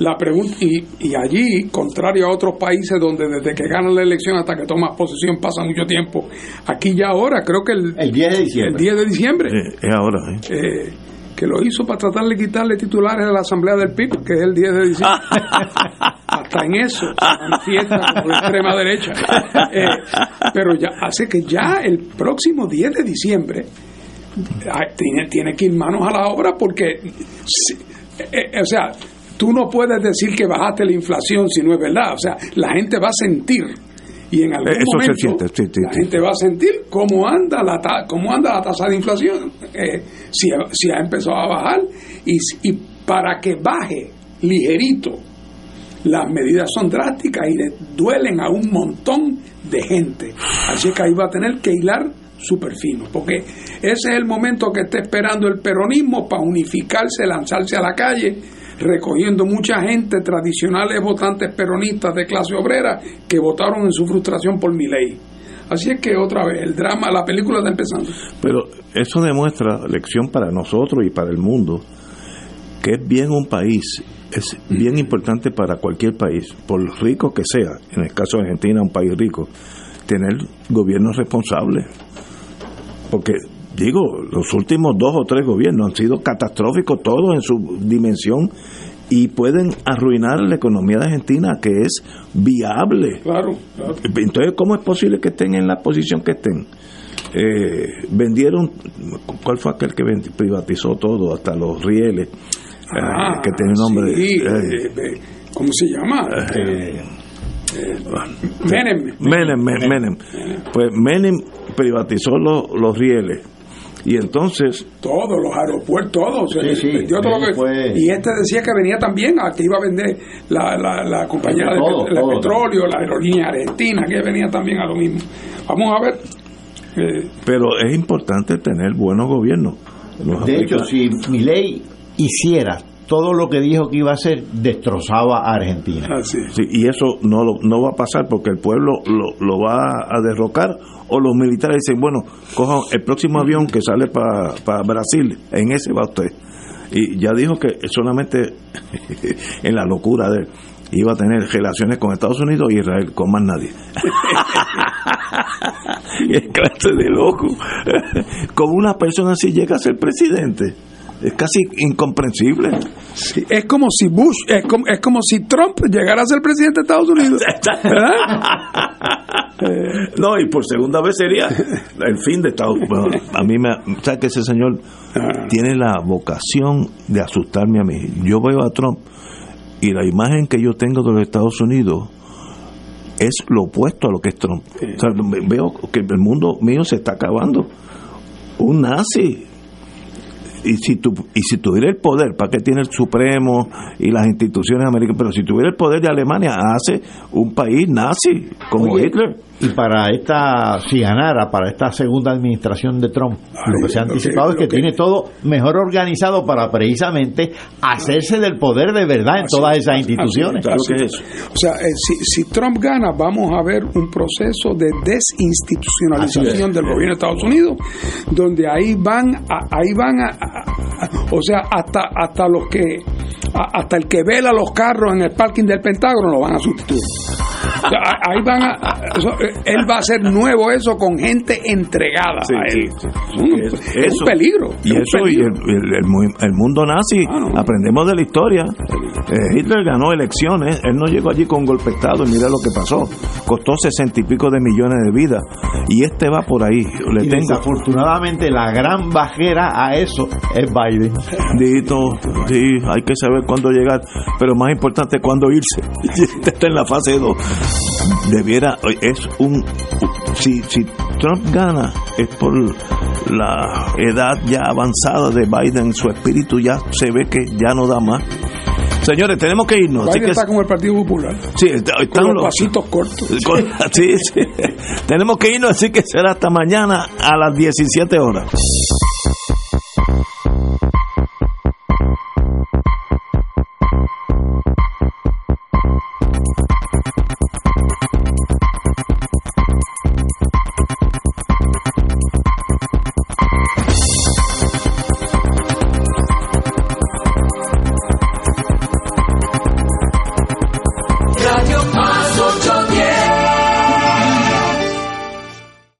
[SPEAKER 3] La pregunta, y, y allí, contrario a otros países donde desde que ganan la elección hasta que tomas posesión pasa mucho tiempo, aquí ya ahora, creo que el,
[SPEAKER 4] El 10 de diciembre.
[SPEAKER 3] el 10 de diciembre,
[SPEAKER 2] Eh, es ahora. ¿eh?
[SPEAKER 3] eh, que lo hizo para tratar de quitarle titulares a la Asamblea del PIB, que es el 10 de diciembre. Hasta en eso se manifiesta como la extrema derecha. Eh, pero ya hace que ya el próximo 10 de diciembre ah, tiene, tiene que ir manos a la obra porque, si- eh, eh, o sea, tú no puedes decir que bajaste la inflación si no es verdad. O sea, la gente va a sentir y en algún
[SPEAKER 2] Eh, Eso se
[SPEAKER 3] momento
[SPEAKER 2] siente, sí, sí,
[SPEAKER 3] la
[SPEAKER 2] sí.
[SPEAKER 3] gente va a sentir cómo anda la ta- cómo anda la tasa de inflación eh, si, ha- si ha empezado a bajar y, y para que baje ligerito las medidas son drásticas y le duelen a un montón de gente así que ahí va a tener que hilar súper fino porque ese es el momento que está esperando el peronismo para unificarse lanzarse a la calle recogiendo mucha gente, tradicionales votantes peronistas de clase obrera, que votaron en su frustración por mi ley. Así es que otra vez, el drama, la película está empezando.
[SPEAKER 2] Pero eso demuestra lección para nosotros y para el mundo, que es bien un país, es bien importante para cualquier país, por rico que sea, en el caso de Argentina, un país rico, tener gobiernos responsables. Porque, digo, los últimos dos o tres gobiernos han sido catastróficos, todos en su dimensión, y pueden arruinar la economía de Argentina, que es viable.
[SPEAKER 3] Claro, claro.
[SPEAKER 2] Entonces, ¿cómo es posible que estén en la posición que estén? Eh, vendieron, ¿cuál fue aquel que privatizó todo, hasta los rieles? eh,
[SPEAKER 3] Ah,
[SPEAKER 2] que tiene nombre.
[SPEAKER 3] sí,
[SPEAKER 2] eh,
[SPEAKER 3] eh, eh, ¿Cómo se llama?
[SPEAKER 2] eh,
[SPEAKER 3] Menem.
[SPEAKER 2] Menem, Men- Menem. Pues Menem privatizó los, los rieles. Y entonces,
[SPEAKER 3] Todos los aeropuertos, todos.
[SPEAKER 2] Sí, sí,
[SPEAKER 3] vendió todo lo que-
[SPEAKER 2] fue-
[SPEAKER 3] Y este decía que venía también, a que iba a vender la, la, la compañía de,
[SPEAKER 2] Todo,
[SPEAKER 3] pe- de
[SPEAKER 2] todo.
[SPEAKER 3] petróleo, la aerolínea argentina, que venía también a lo mismo. Vamos a ver. eh,
[SPEAKER 2] pero es importante tener buenos gobiernos. Los
[SPEAKER 4] De hecho, si Milei hiciera todo lo que dijo que iba a hacer, destrozaba a Argentina.
[SPEAKER 2] Sí, y eso no, lo- no va a pasar porque el pueblo lo, lo va a derrocar o los militares dicen, bueno, coja el próximo avión que sale para Brasil, en ese va usted. Y ya dijo que solamente en la locura de él iba a tener relaciones con Estados Unidos y Israel, con más nadie. y es clase de loco. Como una persona así llega a ser presidente. Es casi incomprensible.
[SPEAKER 3] sí, es como si Bush, es como, es como si Trump llegara a ser presidente de Estados Unidos. ¿verdad?
[SPEAKER 2] No, y por segunda vez sería el fin de Estados Unidos. a mí me. ¿Sabes que ese señor tiene la vocación de asustarme a mí? Yo veo a Trump y la imagen que yo tengo de los Estados Unidos es lo opuesto a lo que es Trump. O sea, veo que el mundo mío se está acabando. Un nazi. Y si, tu, y si tuviera el poder, ¿para qué tiene el Supremo y las instituciones americanas? Pero si tuviera el poder de Alemania, hace un país nazi, como
[SPEAKER 4] Oye,
[SPEAKER 2] Hitler.
[SPEAKER 4] Y para esta, si ganara, para esta segunda administración de Trump, lo que se ha
[SPEAKER 3] que-
[SPEAKER 4] anticipado es que,
[SPEAKER 3] que-
[SPEAKER 4] tiene todo mejor organizado para precisamente hacerse del poder de verdad en todas esas instituciones.
[SPEAKER 3] Así es. O sea, eh, si, si Trump gana, vamos a ver un proceso de desinstitucionalización
[SPEAKER 4] Así es.
[SPEAKER 3] del gobierno de Estados Unidos, donde ahí van, a- ahí van a, a- a- o sea, hasta hasta los que hasta el que vela los carros en el parking del Pentágono lo van a sustituir. Ahí van a, eso, él va a hacer nuevo eso con gente entregada
[SPEAKER 2] Sí,
[SPEAKER 3] a él.
[SPEAKER 2] sí, sí.
[SPEAKER 3] Mm,
[SPEAKER 2] Es-
[SPEAKER 3] un peligro.
[SPEAKER 2] Y
[SPEAKER 3] es
[SPEAKER 2] eso, y
[SPEAKER 3] peligro.
[SPEAKER 2] el, el- el mu- el mundo nazi, aprendemos de la historia. Eh, Hitler ganó elecciones, él no llegó allí con golpe de Estado y mira lo que pasó. Costó sesenta y pico de millones de vidas. Y este va por ahí. Le
[SPEAKER 4] Y
[SPEAKER 2] tengo.
[SPEAKER 4] desafortunadamente la gran bajera a eso es Biden.
[SPEAKER 2] Dito, sí, hay que saber cuándo llegar, pero más importante cuándo irse. Y este está en la fase 2. Debiera, es un. Si, si Trump gana, es por la edad ya avanzada de Biden, su espíritu ya se ve que ya no da más. Señores, tenemos que irnos. así
[SPEAKER 3] Biden
[SPEAKER 2] que-
[SPEAKER 3] está como el Partido Popular.
[SPEAKER 2] Sí, está- están
[SPEAKER 3] con los
[SPEAKER 2] los-
[SPEAKER 3] pasitos cortos.
[SPEAKER 2] con- sí, sí. Tenemos que irnos, así que será hasta mañana a las 17 horas.